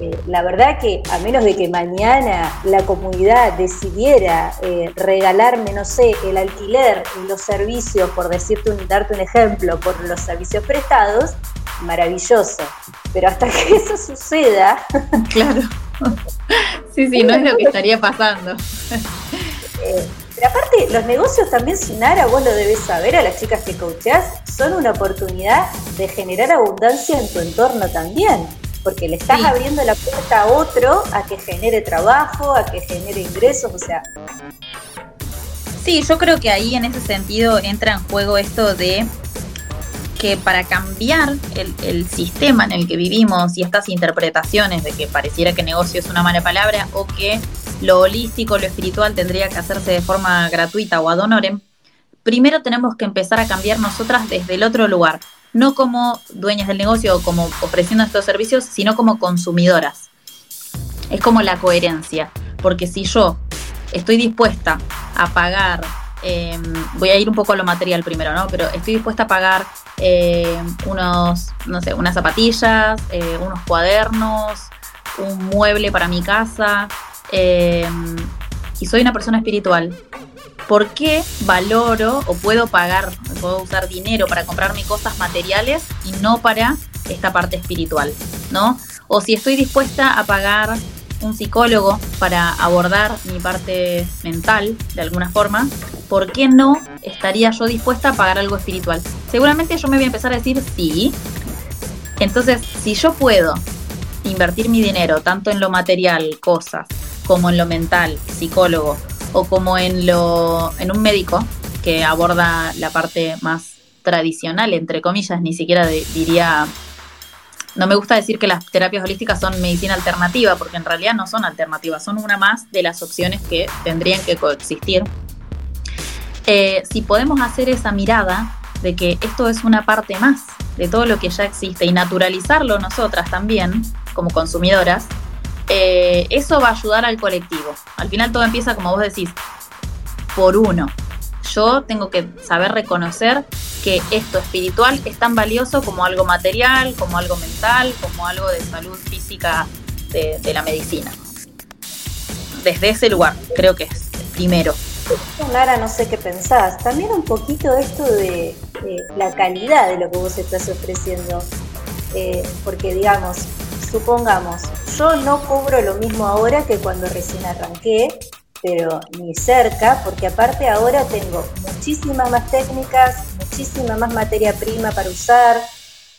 eh, la verdad que a menos de que mañana la comunidad decidiera eh, regalarme, no sé, el alquiler y los servicios, por decirte un, darte un ejemplo, por los servicios prestados, maravilloso. Pero hasta que eso suceda. Claro. Sí, sí, no es lo que estaría pasando. Eh, pero aparte, los negocios también, Sinara, vos lo debes saber, a las chicas que coachás, son una oportunidad de generar abundancia en tu entorno también porque le estás abriendo la puerta a otro a que genere trabajo, a que genere ingresos, o sea. Sí, yo creo que ahí en ese sentido entra en juego esto de que para cambiar el, el, sistema en el que vivimos y estas interpretaciones de que pareciera que negocio es una mala palabra o que lo holístico, lo espiritual tendría que hacerse de forma gratuita o ad honorem, primero tenemos que empezar a cambiar nosotras desde el otro lugar, no como dueñas del negocio o como ofreciendo estos servicios, sino como consumidoras. Es como la coherencia, porque si yo estoy dispuesta a pagar, em, voy a ir un poco a lo material primero, ¿no? Pero estoy dispuesta a pagar em, unos, no sé, unas zapatillas, eh, unos cuadernos, un mueble para mi casa, y soy una persona espiritual ¿por qué valoro o puedo pagar, puedo usar dinero para comprarme cosas materiales y no para esta parte espiritual, ¿no? O si estoy dispuesta a pagar un psicólogo para abordar mi parte mental de alguna forma, ¿por qué no estaría yo dispuesta a pagar algo espiritual? Seguramente yo me voy a empezar a decir sí. Entonces, si yo puedo invertir mi dinero tanto en lo material, cosas, como en lo mental, psicólogo, o como en, lo, en un médico que aborda la parte más tradicional, entre comillas, ni siquiera diría, no me gusta decir que las terapias holísticas son medicina alternativa, porque en realidad no son alternativas, son una más de las opciones que tendrían que coexistir. Eh, si podemos hacer esa mirada de que esto es una parte más de todo lo que ya existe y naturalizarlo nosotras también, como consumidoras, eh, eso va a ayudar al colectivo. Al final todo empieza, como vos decís, por uno. Yo tengo que saber reconocer que esto espiritual es tan valioso como algo material, como algo mental, como algo de salud física de, la medicina. Desde ese lugar, creo que es primero. Lara, no sé qué pensás. También un poquito esto de, la calidad de lo que vos estás ofreciendo. Eh, porque, digamos, supongamos, yo no cobro lo mismo ahora que cuando recién arranqué, pero ni cerca, porque aparte ahora tengo muchísimas más técnicas, muchísima más materia prima para usar.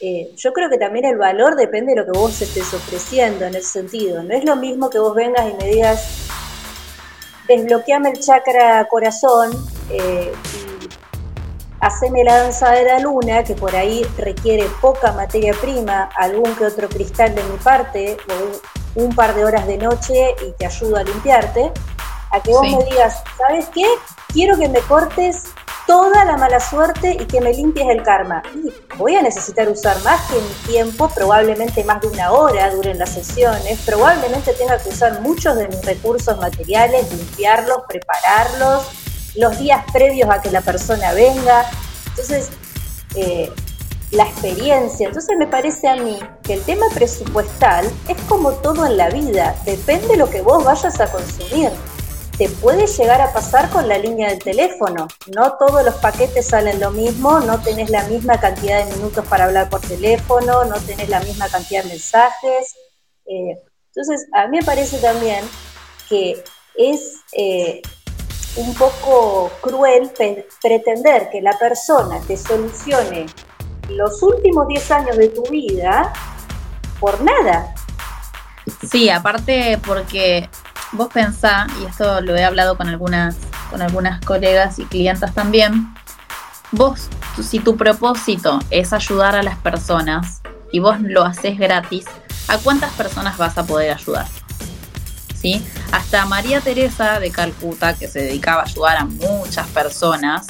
Eh, yo creo que también el valor depende de lo que vos estés ofreciendo en ese sentido. No es lo mismo que vos vengas y me digas, desbloqueame el chakra corazón eh, haceme la danza de la luna, que por ahí requiere poca materia prima, algún que otro cristal de mi parte, un par de horas de noche y te ayudo a limpiarte, a que vos me digas, ¿sabes qué? Quiero que me cortes toda la mala suerte y que me limpies el karma. Y voy a necesitar usar más que mi tiempo, probablemente más de una hora duren las sesiones, probablemente tenga que usar muchos de mis recursos materiales, limpiarlos, prepararlos, los días previos a que la persona venga. Entonces, eh, la experiencia. Entonces me parece a mí que el tema presupuestal es como todo en la vida, depende de lo que vos vayas a consumir. Te puede llegar a pasar con la línea del teléfono. No todos los paquetes salen lo mismo, no tenés la misma cantidad de minutos para hablar por teléfono, no tenés la misma cantidad de mensajes. Eh, entonces, a mí me parece también que es eh, un poco cruel pretender que la persona te solucione los últimos 10 años de tu vida por nada. Sí, aparte porque vos pensás, y esto lo he hablado con algunas, con algunas colegas y clientas también, vos, si tu propósito es ayudar a las personas y vos lo haces gratis, ¿a cuántas personas vas a poder ayudar? ¿Sí? Hasta María Teresa de Calcuta, que se dedicaba a ayudar a muchas personas,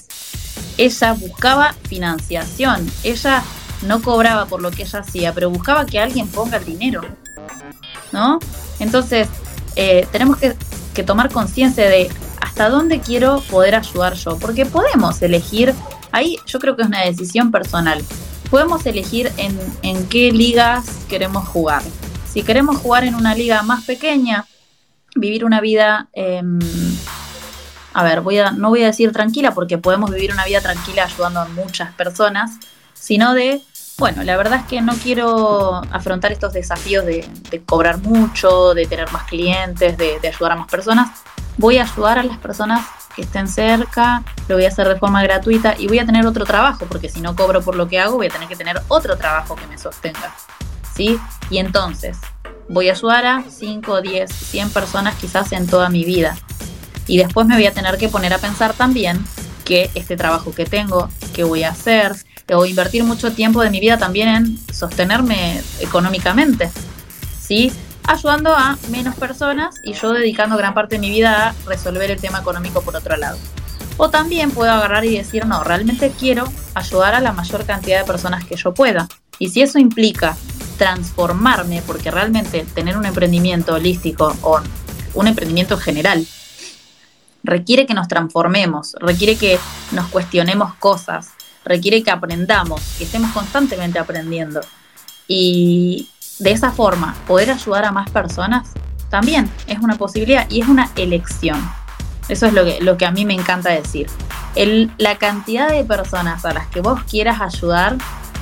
ella buscaba financiación, ella no cobraba por lo que ella hacía, pero buscaba que alguien ponga el dinero, ¿no? Entonces, eh, tenemos que, tomar conciencia de hasta dónde quiero poder ayudar yo, porque podemos elegir, ahí yo creo que es una decisión personal, podemos elegir en, en qué ligas queremos jugar. Si queremos jugar en una liga más pequeña, vivir una vida... Eh, a ver, voy a, no voy a decir tranquila porque podemos vivir una vida tranquila ayudando a muchas personas, sino de, bueno, la verdad es que no quiero afrontar estos desafíos de, cobrar mucho, de tener más clientes, de, ayudar a más personas. Voy a ayudar a las personas que estén cerca, lo voy a hacer de forma gratuita y voy a tener otro trabajo, porque si no cobro por lo que hago, voy a tener que tener otro trabajo que me sostenga. ¿Sí? Y entonces, voy a ayudar a 5, 10, 100 personas quizás en toda mi vida. Y después me voy a tener que poner a pensar también que este trabajo que tengo, que voy a hacer, o invertir mucho tiempo de mi vida también en sostenerme económicamente, ¿sí? Ayudando a menos personas y yo dedicando gran parte de mi vida a resolver el tema económico por otro lado. O también puedo agarrar y decir, no, realmente quiero ayudar a la mayor cantidad de personas que yo pueda. Y si eso implica transformarme, porque realmente tener un emprendimiento holístico o un emprendimiento general requiere que nos transformemos, requiere que nos cuestionemos cosas, requiere que aprendamos, que estemos constantemente aprendiendo. Y de esa forma, poder ayudar a más personas también es una posibilidad y es una elección. Eso es lo que, lo que a mí me encanta decir. La cantidad de personas a las que vos quieras ayudar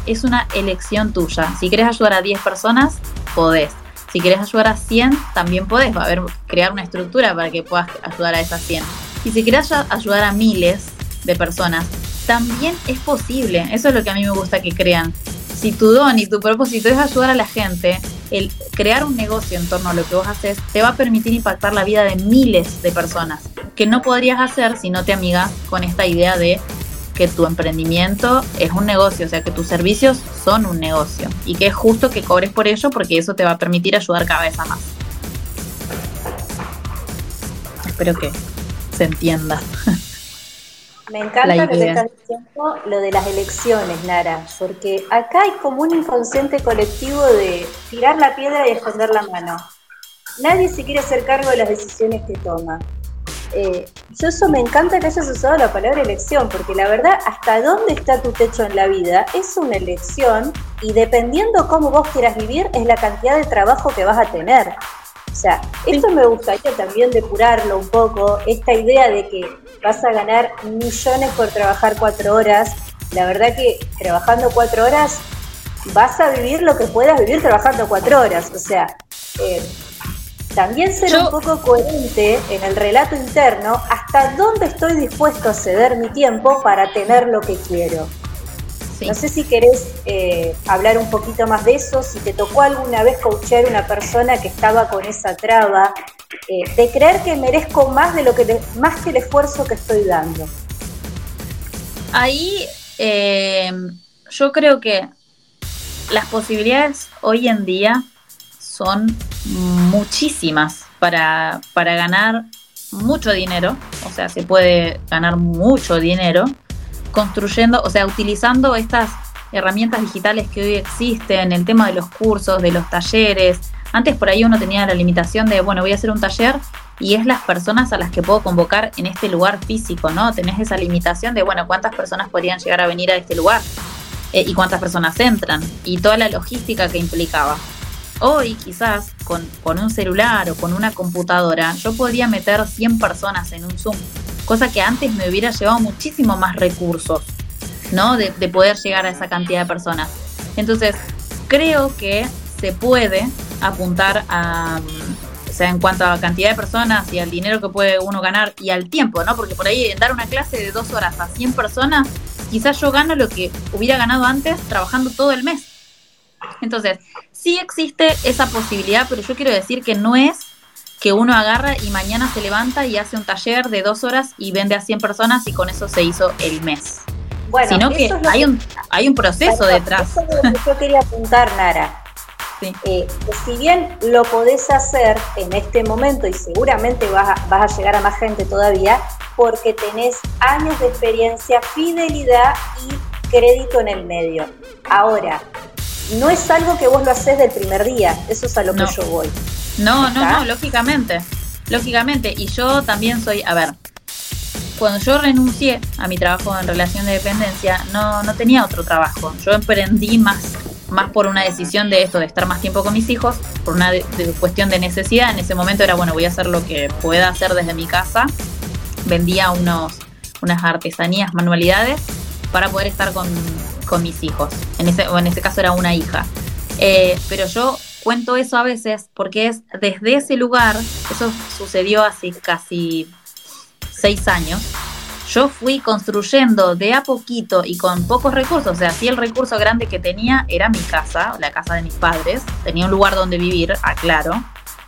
es una elección tuya. Si quieres ayudar a 10 personas, podés. Si quieres ayudar a 100, también podés. Va a haber, crear una estructura para que puedas ayudar a esas 100. Y si quieres ayudar a miles de personas, también es posible. Eso es lo que a mí me gusta que crean. Si tu don y tu propósito es ayudar a la gente, el crear un negocio en torno a lo que vos haces te va a permitir impactar la vida de miles de personas, que no podrías hacer si no te amigas con esta idea de que tu emprendimiento es un negocio, o sea, que tus servicios son un negocio y que es justo que cobres por ello porque eso te va a permitir ayudar cada vez a más. Espero que se entienda. Me encanta lo que estás diciendo, lo de las elecciones, Nara, porque acá hay como un inconsciente colectivo de tirar la piedra y esconder la mano. Nadie se quiere hacer cargo de las decisiones que toma. Eh, yo eso me encanta que hayas usado la palabra elección, porque la verdad, hasta dónde está tu techo en la vida es una elección y dependiendo cómo vos quieras vivir es la cantidad de trabajo que vas a tener. O sea, esto me gustaría también depurarlo un poco, esta idea de que vas a ganar millones por trabajar cuatro horas. La verdad que trabajando cuatro horas vas a vivir lo que puedas vivir trabajando cuatro horas. O sea, eh, también ser un poco coherente en el relato interno hasta dónde estoy dispuesto a ceder mi tiempo para tener lo que quiero. No sé si querés eh, hablar un poquito más de eso, si te tocó alguna vez coachar a una persona que estaba con esa traba eh, de creer que merezco más de lo que más que el esfuerzo que estoy dando. Ahí eh, yo creo que las posibilidades hoy en día son muchísimas para, para ganar mucho dinero, o sea, se puede ganar mucho dinero construyendo, o sea, utilizando estas herramientas digitales que hoy existen, el tema de los cursos, de los talleres. Antes por ahí uno tenía la limitación de, bueno, voy a hacer un taller y es las personas a las que puedo convocar en este lugar físico, ¿no? Tenés esa limitación de, bueno, cuántas personas podrían llegar a venir a este lugar eh, y cuántas personas entran y toda la logística que implicaba. Hoy quizás con, con, un celular o con una computadora yo podría meter 100 personas en un Zoom, cosa que antes me hubiera llevado muchísimo más recursos, ¿no? De, de poder llegar a esa cantidad de personas. Entonces, creo que se puede apuntar a, o sea, en cuanto a cantidad de personas y al dinero que puede uno ganar y al tiempo, ¿no? Porque por ahí dar una clase de dos horas a 100 personas, quizás yo gano lo que hubiera ganado antes trabajando todo el mes. Entonces, sí existe esa posibilidad, pero yo quiero decir que no es que uno agarra y mañana se levanta y hace un taller de dos horas y vende a 100 personas y con eso se hizo el mes. Bueno, sino que hay, Un, hay un proceso detrás. Eso es lo que yo quería apuntar, Nara. Sí. Eh, si bien lo podés hacer en este momento y seguramente vas a, vas a llegar a más gente todavía, porque tenés años de experiencia, fidelidad y crédito en el medio. Ahora, no es algo que vos lo haces del primer día, eso es a lo que yo voy. No, no, no, lógicamente, lógicamente. Y yo también soy, a ver, cuando yo renuncié a mi trabajo en relación de dependencia, no, no tenía otro trabajo. Yo emprendí más, más por una decisión de esto, de estar más tiempo con mis hijos, por una cuestión de necesidad. En ese momento era, bueno, voy a hacer lo que pueda hacer desde mi casa. Vendía unos, unas artesanías, manualidades, para poder estar con, con mis hijos. En ese, en este caso era una hija. Eh, pero yo cuento eso a veces porque es desde ese lugar, eso sucedió hace casi seis años, yo fui construyendo de a poquito y con pocos recursos, o sea, sí el recurso grande que tenía era mi casa, la casa de mis padres, tenía un lugar donde vivir, aclaro,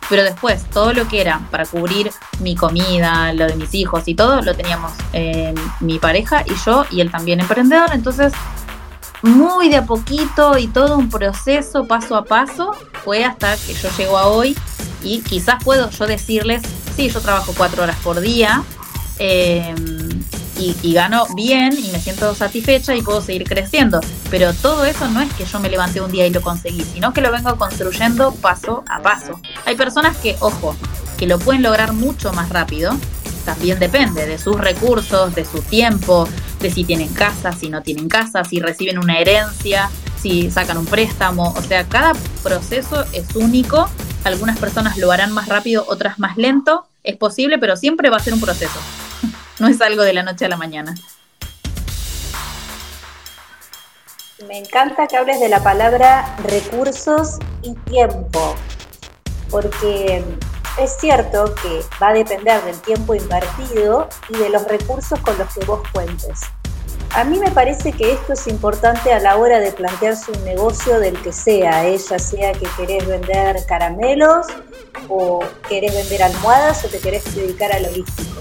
pero después todo lo que era para cubrir mi comida, lo de mis hijos y todo, lo teníamos eh, mi pareja y yo y él también emprendedor, entonces muy de a poquito y todo un proceso paso a paso fue hasta que yo llego a hoy y quizás puedo yo decirles, sí, yo trabajo cuatro horas por día eh, y, y, gano bien y me siento satisfecha y puedo seguir creciendo, pero todo eso no es que yo me levanté un día y lo conseguí, sino que lo vengo construyendo paso a paso. Hay personas que, ojo, que lo pueden lograr mucho más rápido, también depende de sus recursos, de su tiempo, de si tienen casa, si no tienen casa, si reciben una herencia, si sacan un préstamo. O sea, cada proceso es único. Algunas personas lo harán más rápido, otras más lento. Es posible, pero siempre va a ser un proceso. No es algo de la noche a la mañana. Me encanta que hables de la palabra recursos y tiempo, porque es cierto que va a depender del tiempo invertido y de los recursos con los que vos cuentes. A mí me parece que esto es importante a la hora de plantearse un negocio del que sea, ¿eh? ya sea que querés vender caramelos o querés vender almohadas o te querés dedicar a holístico.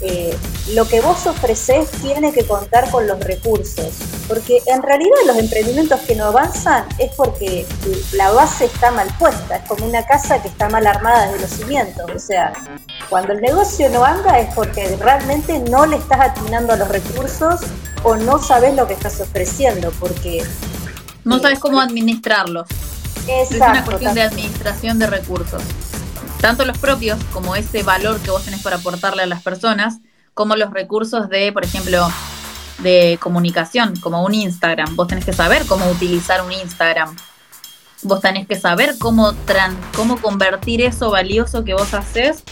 Eh, lo que vos ofreces tiene que contar con los recursos, porque en realidad los emprendimientos que no avanzan es porque la base está mal puesta, es como una casa que está mal armada desde los cimientos, o sea, cuando el negocio no anda es porque realmente no le estás atinando a los recursos o no sabes lo que estás ofreciendo, porque... No sabes cómo administrarlos. Exacto, es una cuestión de administración de recursos tanto los propios como ese valor que vos tenés para aportarle a las personas, como los recursos de, por ejemplo, de comunicación, como un Instagram. Vos tenés que saber cómo utilizar un Instagram. Vos tenés que saber cómo, cómo convertir eso valioso que vos haces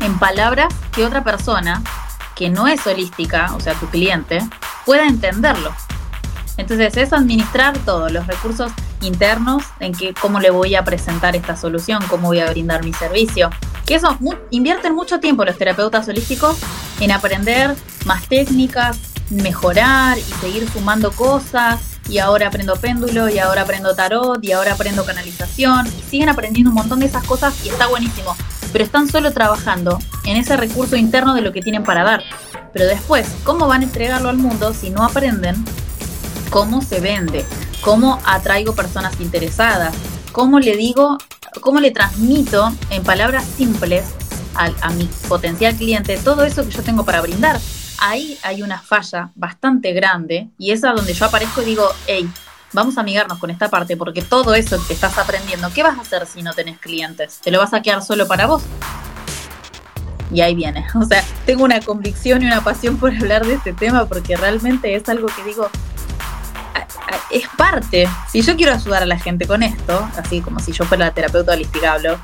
en palabras que otra persona, que no es holística, o sea, tu cliente, pueda entenderlo. Entonces es administrar todos los recursos internos en que cómo le voy a presentar esta solución, cómo voy a brindar mi servicio. Que eso invierten mucho tiempo los terapeutas holísticos en aprender más técnicas, mejorar y seguir sumando cosas. Y ahora aprendo péndulo, y ahora aprendo tarot, y ahora aprendo canalización. Y siguen aprendiendo un montón de esas cosas y está buenísimo. Pero están solo trabajando en ese recurso interno de lo que tienen para dar. Pero después, ¿cómo van a entregarlo al mundo si no aprenden cómo se vende? Cómo atraigo personas interesadas, cómo le digo cómo le transmito en palabras simples a, mi potencial cliente todo eso que yo tengo para brindar. Ahí hay una falla bastante grande y es a donde yo aparezco y digo, hey, vamos a amigarnos con esta parte porque todo eso que estás aprendiendo, ¿qué vas a hacer si no tenés clientes? ¿Te lo vas a quedar solo para vos? Y ahí viene. O sea, tengo una convicción y una pasión por hablar de este tema porque realmente es algo que digo, es parte. Si yo quiero ayudar a la gente con esto, así como si yo fuera la terapeuta holística hablo,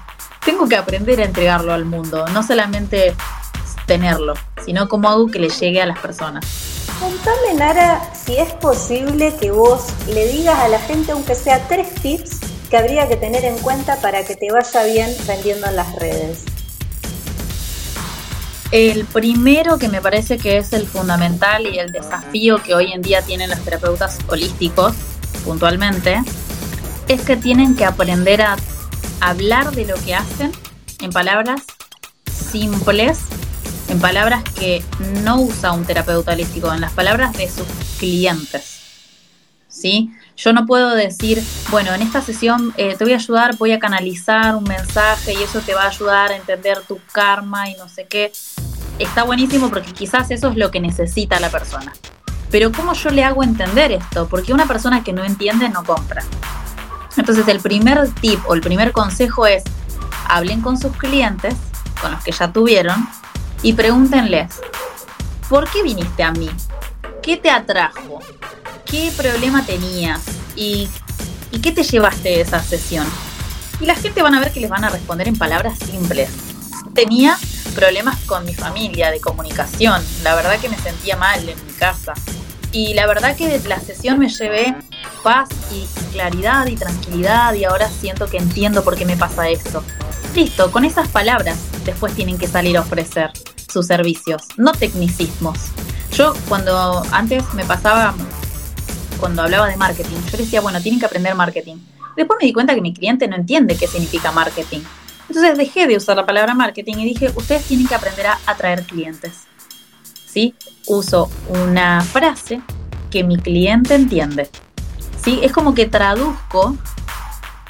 tengo que aprender a entregarlo al mundo, no solamente tenerlo, sino como algo que le llegue a las personas. Contame, Nara, si es posible que vos le digas a la gente, aunque sea tres tips, que habría que tener en cuenta para que te vaya bien vendiendo en las redes. El primero que me parece que es el fundamental y el desafío que hoy en día tienen los terapeutas holísticos, puntualmente, es que tienen que aprender a hablar de lo que hacen en palabras simples, en palabras que no usa un terapeuta holístico, en las palabras de sus clientes. ¿Sí? Yo no puedo decir, bueno, en esta sesión eh, te voy a ayudar, voy a canalizar un mensaje y eso te va a ayudar a entender tu karma y no sé qué. Está buenísimo porque quizás eso es lo que necesita la persona. Pero ¿cómo yo le hago entender esto? Porque una persona que no entiende no compra. Entonces el primer tip o el primer consejo es, hablen con sus clientes, con los que ya tuvieron, y pregúntenles, ¿por qué viniste a mí? ¿Qué te atrajo? ¿Qué problema tenías? ¿Y, ¿Y qué te llevaste de esa sesión? Y la gente van a ver que les van a responder en palabras simples. Tenía problemas con mi familia de comunicación. La verdad que me sentía mal en mi casa. Y la verdad que de la sesión me llevé paz y claridad y tranquilidad y ahora siento que entiendo por qué me pasa esto. Listo, con esas palabras después tienen que salir a ofrecer sus servicios, no tecnicismos. Yo cuando antes me pasaba, cuando hablaba de marketing, yo decía, bueno, tienen que aprender marketing. Después me di cuenta que mi cliente no entiende qué significa marketing. Entonces dejé de usar la palabra marketing y dije, ustedes tienen que aprender a atraer clientes. ¿Sí? Uso una frase que mi cliente entiende. ¿sí? Es como que traduzco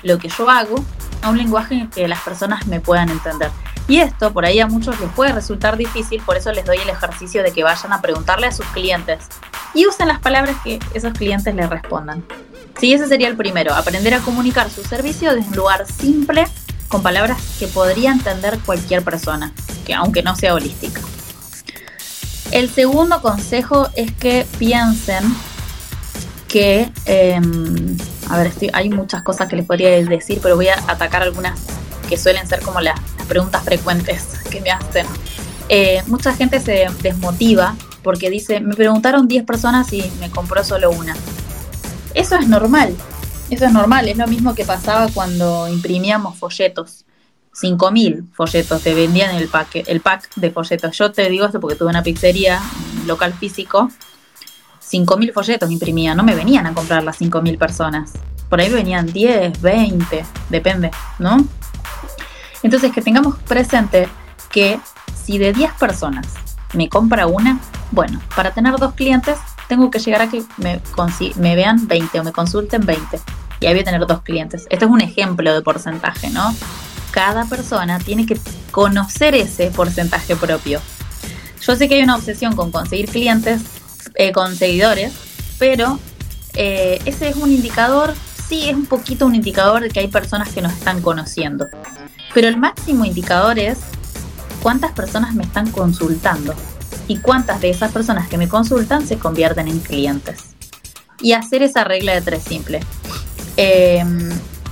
lo que yo hago a un lenguaje en que las personas me puedan entender. Y esto por ahí a muchos les puede resultar difícil, por eso les doy el ejercicio de que vayan a preguntarle a sus clientes y usen las palabras que esos clientes les respondan. Sí, ese sería el primero, aprender a comunicar su servicio desde un lugar simple, con palabras que podría entender cualquier persona, que aunque no sea holística. El segundo consejo es que piensen que, em, a ver, hay muchas cosas que les podría decir, pero voy a atacar algunas que suelen ser como las preguntas frecuentes que me hacen. Eh, mucha gente se desmotiva porque dice, me preguntaron 10 personas y me compró solo una. Eso es normal, eso es normal, es lo mismo que pasaba cuando imprimíamos folletos. 5.000 folletos te vendían el pack, el pack de folletos. Yo te digo esto porque tuve una pizzería, local físico, 5.000 folletos imprimía, no me venían a comprar las 5.000 personas. Por ahí venían 10, 20, depende, ¿no? Entonces que tengamos presente que si de 10 personas me compra una, bueno, para tener dos clientes tengo que llegar a que me, vean 20 o me consulten 20. Y ahí voy a tener dos clientes. Esto es un ejemplo de porcentaje, ¿no? Cada persona tiene que conocer ese porcentaje propio. Yo sé que hay una obsesión con conseguir clientes, eh, con seguidores, pero eh, ese es un indicador, sí es un poquito un indicador de que hay personas que nos están conociendo. Pero el máximo indicador es cuántas personas me están consultando y cuántas de esas personas que me consultan se convierten en clientes. Y hacer esa regla de tres simple. Em,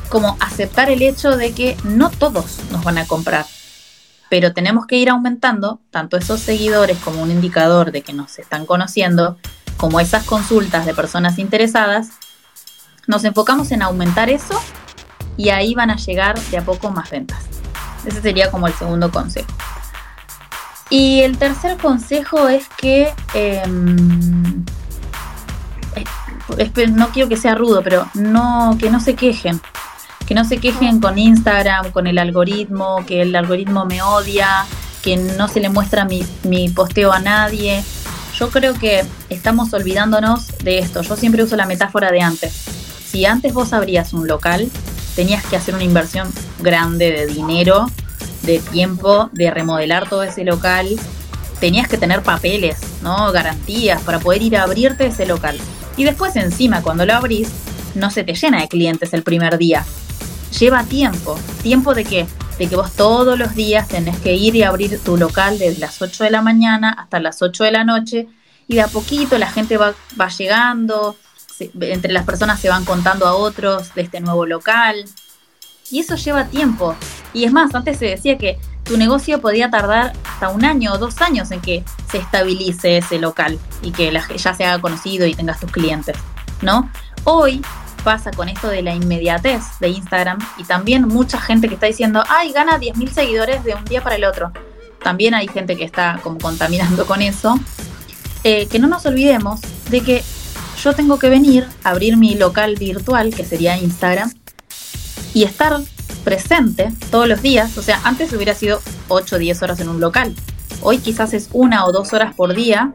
como aceptar el hecho de que no todos nos van a comprar pero tenemos que ir aumentando tanto esos seguidores como un indicador de que nos están conociendo, como esas consultas de personas interesadas. Nos enfocamos en aumentar eso y ahí van a llegar de a poco más ventas. Ese sería como el segundo consejo. Y el tercer consejo es que eh, no quiero que sea rudo, pero no que no se quejen que no se quejen con Instagram, con el algoritmo, que el algoritmo me odia, que no se le muestra mi, posteo a nadie. Yo creo que estamos olvidándonos de esto. Yo siempre uso la metáfora de antes. Si antes vos abrías un local tenías que hacer una inversión grande de dinero, de tiempo, de remodelar todo ese local. Tenías que tener papeles, ¿no? Garantías para poder ir a abrirte ese local. Y después encima, cuando lo abrís, no se te llena de clientes el primer día. Lleva tiempo. ¿Tiempo de qué? De que vos todos los días tenés que ir y abrir tu local desde las 8 de la mañana hasta las 8 de la noche y de a poquito la gente va, va llegando, entre las personas se van contando a otros de este nuevo local. Y eso lleva tiempo. Y es más, antes se decía que tu negocio podía tardar hasta un año o dos años en que se estabilice ese local y que ya se haga conocido y tengas tus clientes, ¿no? Hoy pasa con esto de la inmediatez de Instagram y también mucha gente que está diciendo, ay, gana 10.000 seguidores de un día para el otro. También hay gente que está como contaminando con eso. Eh, que no nos olvidemos de que yo tengo que venir, abrir mi local virtual, que sería Instagram, y estar presente todos los días. O sea, antes hubiera sido 8 o 10 horas en un local. Hoy quizás es una o dos horas por día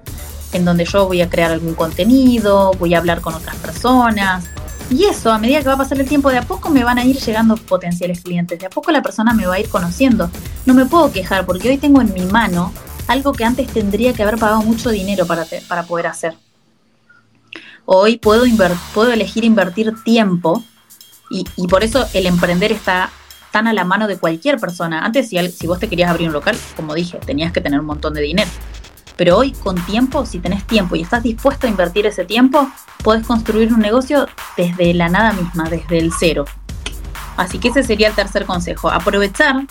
en donde yo voy a crear algún contenido, voy a hablar con otras personas. Y eso, a medida que va a pasar el tiempo, de a poco me van a ir llegando potenciales clientes, de a poco la persona me va a ir conociendo. No me puedo quejar porque hoy tengo en mi mano algo que antes tendría que haber pagado mucho dinero para, para poder hacer. Hoy puedo, puedo elegir invertir tiempo y, por eso el emprender está tan a la mano de cualquier persona. Antes, si, si vos te querías abrir un local, como dije, tenías que tener un montón de dinero. Pero hoy, con tiempo, si tenés tiempo y estás dispuesto a invertir ese tiempo, puedes construir un negocio desde la nada misma, desde el cero. Así que ese sería el tercer consejo. Aprovechar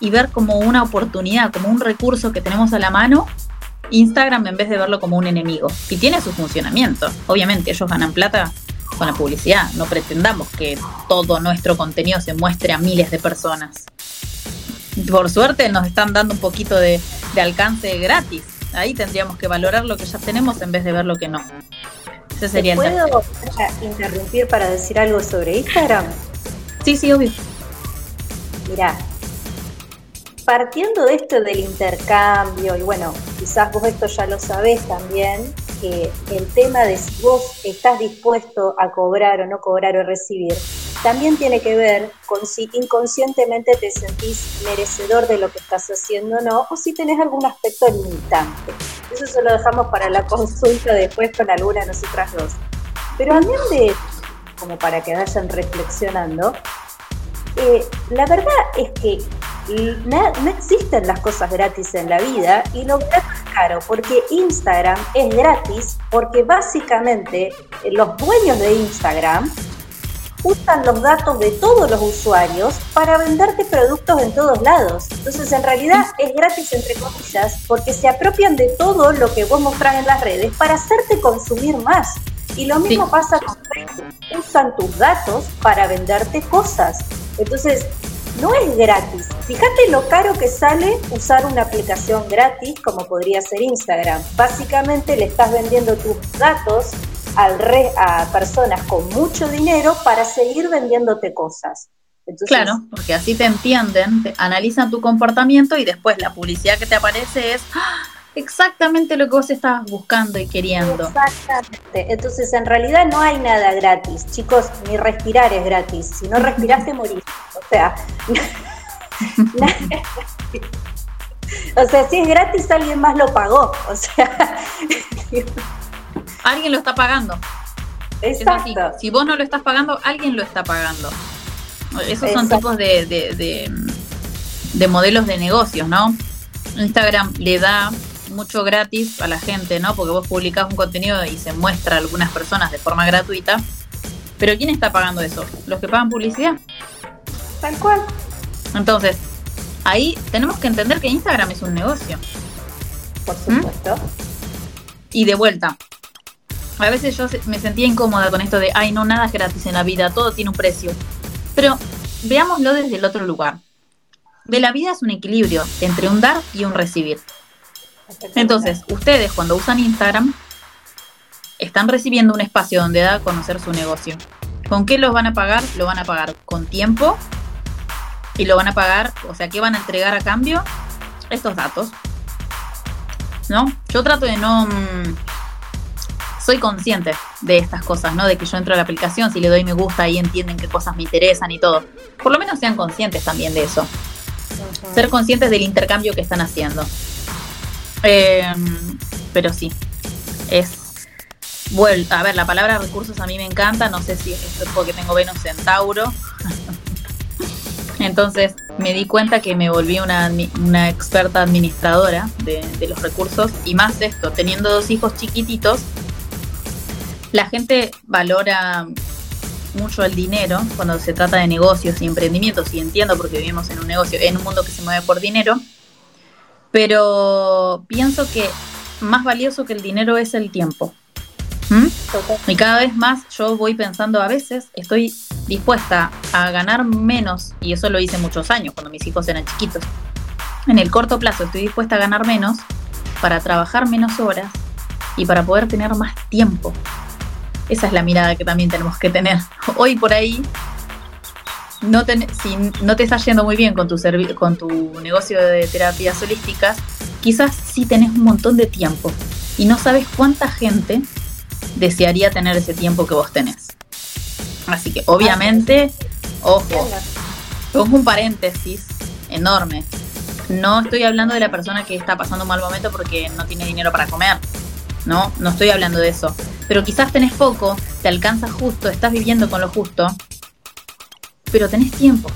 y ver como una oportunidad, como un recurso que tenemos a la mano Instagram en vez de verlo como un enemigo. Y tiene su funcionamiento. Obviamente ellos ganan plata con la publicidad. No pretendamos que todo nuestro contenido se muestre a miles de personas. Por suerte nos están dando un poquito de, alcance gratis. Ahí tendríamos que valorar lo que ya tenemos en vez de ver lo que no. Ese sería el ¿Puedo interrumpir para decir algo sobre Instagram? Sí, sí, obvio. Mira, partiendo de esto del intercambio, y bueno, quizás vos esto ya lo sabés también, que el tema de si vos estás dispuesto a cobrar o no cobrar o recibir, también tiene que ver con si inconscientemente te sentís merecedor de lo que estás haciendo o no, o si tenés algún aspecto limitante. Eso se lo dejamos para la consulta después con alguna de nosotras dos. Pero también de, como para que vayan reflexionando, eh, la verdad es que no, existen las cosas gratis en la vida y lo gratis es caro, porque Instagram es gratis, porque básicamente eh, los dueños de Instagram usan los datos de todos los usuarios para venderte productos en todos lados. Entonces, en realidad es gratis, entre comillas, porque se apropian de todo lo que vos mostrás en las redes para hacerte consumir más. Y lo mismo pasa con Facebook. Usan tus datos para venderte cosas. Entonces, no es gratis. Fíjate lo caro que sale usar una aplicación gratis como podría ser Instagram. Básicamente le estás vendiendo tus datos al re a personas con mucho dinero para seguir vendiéndote cosas. claro, porque así te entienden, te analizan tu comportamiento y después la publicidad que te aparece es ¡ah! Exactamente lo que vos estabas buscando y queriendo. Exactamente. Entonces, en realidad no hay nada gratis. Chicos, ni respirar es gratis. Si no respirás, te morís. O sea, o sea, si es gratis, alguien más lo pagó. O sea, alguien lo está pagando. Exacto. Si vos no lo estás pagando, alguien lo está pagando. Esos son tipos de, de, de modelos de negocios, ¿no? Instagram le da mucho gratis a la gente, ¿no? Porque vos publicás un contenido y se muestra a algunas personas de forma gratuita. Pero ¿quién está pagando eso? ¿Los que pagan publicidad? Tal cual. Entonces, ahí tenemos que entender que Instagram es un negocio. Por supuesto. Y de vuelta. A veces yo me sentía incómoda con esto de, ay, no, nada es gratis en la vida, todo tiene un precio. Pero veámoslo desde el otro lugar. De la vida es un equilibrio entre un dar y un recibir. Entonces, ustedes cuando usan Instagram, están recibiendo un espacio donde da a conocer su negocio. ¿Con qué los van a pagar? Lo van a pagar con tiempo y lo van a pagar, o sea, ¿qué van a entregar a cambio? Estos datos. ¿No? Yo trato de no... Mm, soy consciente de estas cosas, ¿no? De que yo entro a la aplicación, si le doy me gusta, ahí entienden qué cosas me interesan y todo. Por lo menos sean conscientes también de eso. Ser conscientes del intercambio que están haciendo. Em, pero sí, es bueno, a ver, la palabra recursos a mí me encanta, no sé si es porque tengo Venus en Tauro. Entonces me di cuenta que me volví una, experta administradora de, los recursos y más de esto, teniendo dos hijos chiquititos, la gente valora mucho el dinero cuando se trata de negocios y emprendimientos y entiendo porque vivimos en un negocio, en un mundo que se mueve por dinero, pero pienso que más valioso que el dinero es el tiempo. ¿Mm? Y cada vez más yo voy pensando, a veces estoy dispuesta a ganar menos, y eso lo hice muchos años cuando mis hijos eran chiquitos. En el corto plazo estoy dispuesta a ganar menos para trabajar menos horas y para poder tener más tiempo. Esa es la mirada que también tenemos que tener. Hoy por ahí, no si no te está yendo muy bien con tu, con tu negocio de terapias holísticas, quizás sí tenés un montón de tiempo y no sabes cuánta gente desearía tener ese tiempo que vos tenés. Así que obviamente, ojo, pongo un paréntesis enorme. No estoy hablando de la persona que está pasando un mal momento porque no tiene dinero para comer. No, no estoy hablando de eso. Pero quizás tenés poco, te alcanza justo, estás viviendo con lo justo, pero tenés tiempo.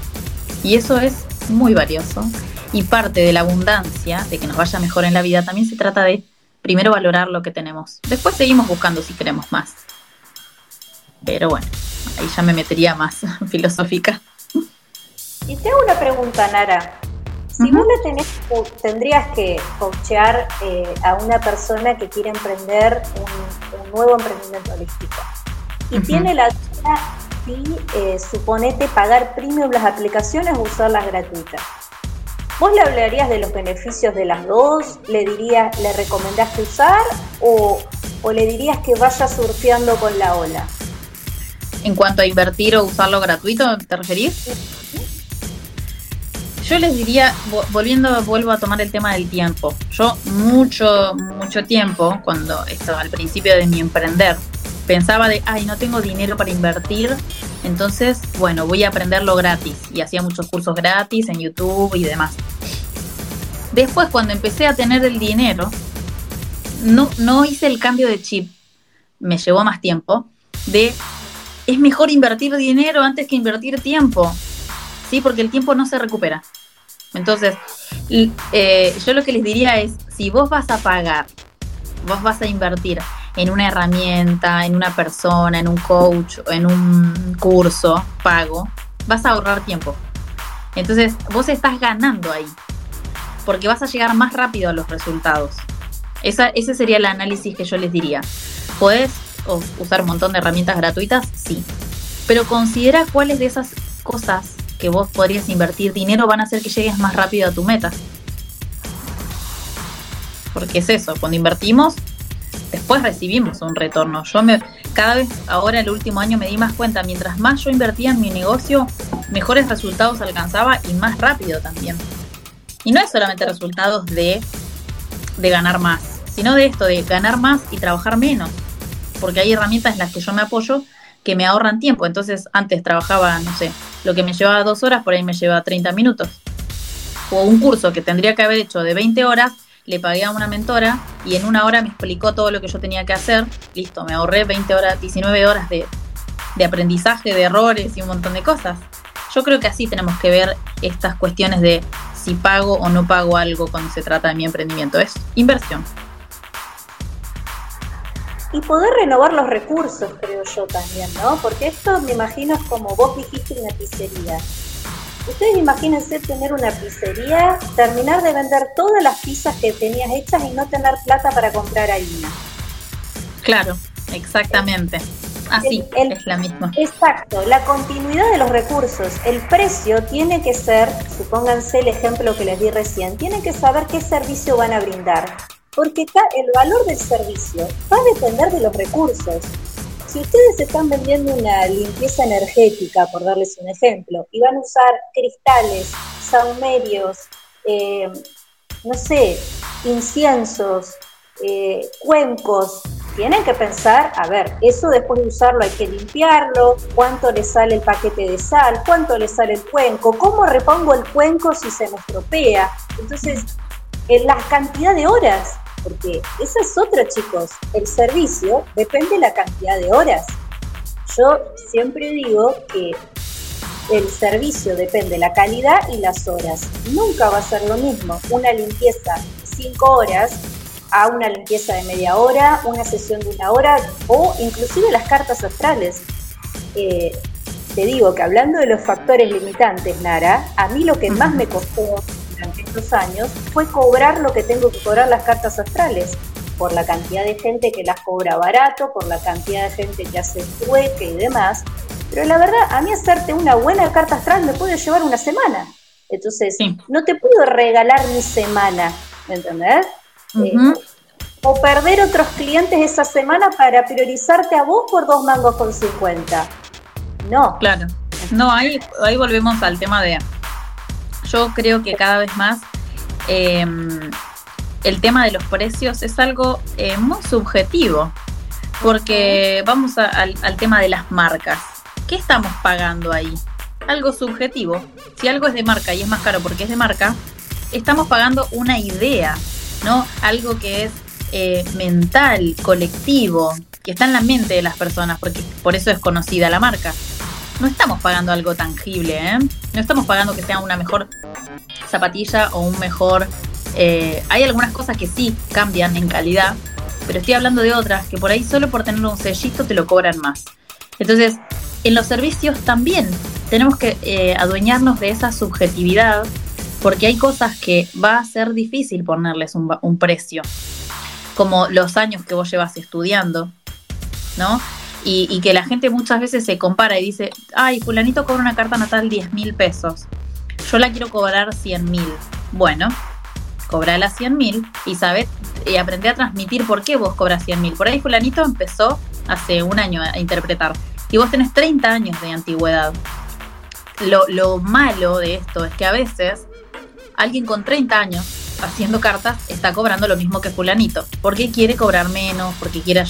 Y eso es muy valioso. Y parte de la abundancia, de que nos vaya mejor en la vida, también se trata de primero valorar lo que tenemos. Después seguimos buscando si queremos más. Pero bueno, ahí ya me metería más filosófica. Y te hago una pregunta, Nara. Si vos le tenés, tendrías que coachear eh, a una persona que quiere emprender un, nuevo emprendimiento holístico y tiene la duda si, eh, suponete, pagar premium las aplicaciones o usarlas gratuitas. ¿Vos le hablarías de los beneficios de las dos? ¿Le dirías, le recomendaste usar o, le dirías que vaya surfeando con la ola? En cuanto a invertir o usarlo gratuito, ¿te referís? Yo les diría, volviendo, vuelvo a tomar el tema del tiempo. Yo mucho, mucho tiempo, cuando estaba al principio de mi emprender, pensaba de, ay, no tengo dinero para invertir, entonces, bueno, voy a aprenderlo gratis. Y hacía muchos cursos gratis en YouTube y demás. Después, cuando empecé a tener el dinero, no, no hice el cambio de chip. Me llevó más tiempo. De, es mejor invertir dinero antes que invertir tiempo. ¿Sí? Porque el tiempo no se recupera. Entonces, eh, yo lo que les diría es, si vos vas a pagar, vos vas a invertir en una herramienta, en una persona, en un coach, en un curso pago, vas a ahorrar tiempo. Entonces, vos estás ganando ahí, porque vas a llegar más rápido a los resultados. ese sería el análisis que yo les diría. ¿Puedes usar un montón de herramientas gratuitas? Sí. Pero considera cuáles de esas cosas que vos podrías invertir dinero van a hacer que llegues más rápido a tu meta. Porque es eso, cuando invertimos, después recibimos un retorno. Yo me, cada vez ahora el último año me di más cuenta, mientras más yo invertía en mi negocio, mejores resultados alcanzaba y más rápido también. Y no es solamente resultados de, de ganar más, sino de esto, de ganar más y trabajar menos. Porque hay herramientas en las que yo me apoyo que me ahorran tiempo. Entonces antes trabajaba, no sé, lo que me llevaba dos horas, por ahí me lleva 30 minutos. O un curso que tendría que haber hecho de 20 horas, le pagué a una mentora y en una hora me explicó todo lo que yo tenía que hacer. Listo, me ahorré 20 horas, 19 horas de, aprendizaje, de errores y un montón de cosas. Yo creo que así tenemos que ver estas cuestiones de si pago o no pago algo cuando se trata de mi emprendimiento. Es inversión. Y poder renovar los recursos, creo yo también, ¿no? Porque esto me imagino como vos dijiste una pizzería. Ustedes imagínense tener una pizzería, terminar de vender todas las pizzas que tenías hechas y no tener plata para comprar harina. Claro, exactamente. Así es la misma. Exacto, la continuidad de los recursos. El precio tiene que ser, supónganse el ejemplo que les di recién, tienen que saber qué servicio van a brindar. Porque el valor del servicio va a depender de los recursos. Si ustedes están vendiendo una limpieza energética, por darles un ejemplo, y van a usar cristales, saumerios, eh, no sé, inciensos, eh, cuencos, tienen que pensar, a ver, eso después de usarlo hay que limpiarlo, cuánto le sale el paquete de sal, cuánto le sale el cuenco, cómo repongo el cuenco si se me estropea. Entonces, en la cantidad de horas, porque esa es otra, chicos, el servicio depende de la cantidad de horas. Yo siempre digo que el servicio depende de la calidad y las horas. Nunca va a ser lo mismo una limpieza de 5 horas a una limpieza de media hora, una sesión de una hora o inclusive las cartas astrales. Eh, te digo que hablando de los factores limitantes, Nara, a mí lo que más me costó durante estos años fue cobrar lo que tengo que cobrar las cartas astrales, por la cantidad de gente que las cobra barato, por la cantidad de gente que hace trueque y demás. Pero la verdad, a mí hacerte una buena carta astral me puede llevar una semana. Entonces, no te puedo regalar mi semana, ¿me entendés? Eh, o perder otros clientes esa semana para priorizarte a vos por dos mangos con 50. No. Claro. No, ahí, ahí volvemos al tema de. Yo creo que cada vez más em, el tema de los precios es algo eh, muy subjetivo. Porque vamos al, al tema de las marcas. ¿Qué estamos pagando ahí? Algo subjetivo. Si algo es de marca y es más caro porque es de marca, estamos pagando una idea ¿no? Algo que es eh, mental, colectivo, que está en la mente de las personas, porque por eso es conocida la marca. No estamos pagando algo tangible, ¿eh? No estamos pagando que sea una mejor zapatilla o un mejor... Eh, hay algunas cosas que sí cambian en calidad, pero estoy hablando de otras que por ahí solo por tener un sellito te lo cobran más. Entonces, en los servicios también tenemos que eh, adueñarnos de esa subjetividad porque hay cosas que va a ser difícil ponerles un, precio, como los años que vos llevas estudiando, ¿no? Y, que la gente muchas veces se compara y dice, ay, fulanito cobra una carta natal 10 mil pesos, yo la quiero cobrar 100 mil. Bueno, cobrala 100 mil y sabes, y aprende a transmitir por qué vos cobras 100 mil. Por ahí fulanito empezó hace un año a interpretar y vos tenés 30 años de antigüedad. Lo, lo malo de esto es que a veces alguien con 30 años haciendo cartas está cobrando lo mismo que fulanito. Porque quiere cobrar menos, porque quiere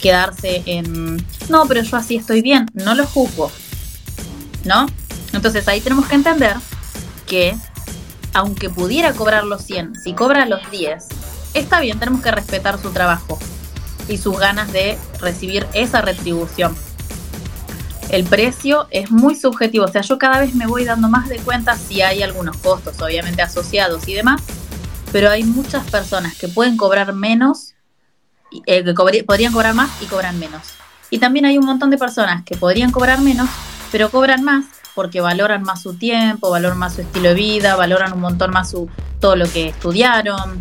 quedarse en... No, pero yo así estoy bien. No lo juzgo. ¿No? Entonces ahí tenemos que entender que aunque pudiera cobrar los 100, si cobra los 10, está bien, tenemos que respetar su trabajo y sus ganas de recibir esa retribución el precio es muy subjetivo. O sea, yo cada vez me voy dando más de cuenta si hay algunos costos, obviamente asociados y demás, pero hay muchas personas que pueden cobrar menos, eh, que podrían cobrar más y cobran menos. Y también hay un montón de personas que podrían cobrar menos, pero cobran más porque valoran más su tiempo, valoran más su estilo de vida, valoran un montón más su, todo lo que estudiaron.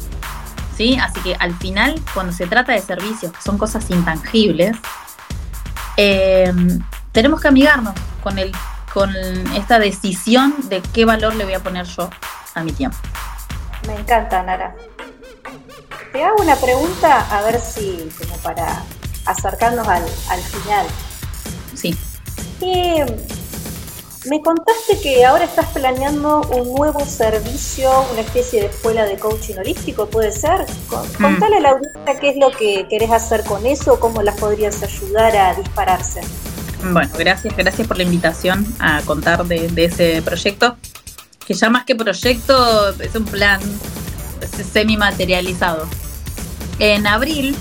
¿sí? Así que al final, cuando se trata de servicios, que son cosas intangibles, eh, tenemos que amigarnos con, el, con esta decisión de qué valor le voy a poner yo a mi tiempo. Me encanta, Nara. Te hago una pregunta a ver si, como para acercarnos al, final. Sí. me contaste que ahora estás planeando un nuevo servicio, una especie de escuela de coaching holístico, ¿puede ser? Mm. Contale a la audiencia qué es lo que querés hacer con eso, cómo las podrías ayudar a dispararse. Bueno, gracias, gracias por la invitación a contar de, ese proyecto, que ya más que proyecto es un plan semi materializado. En abril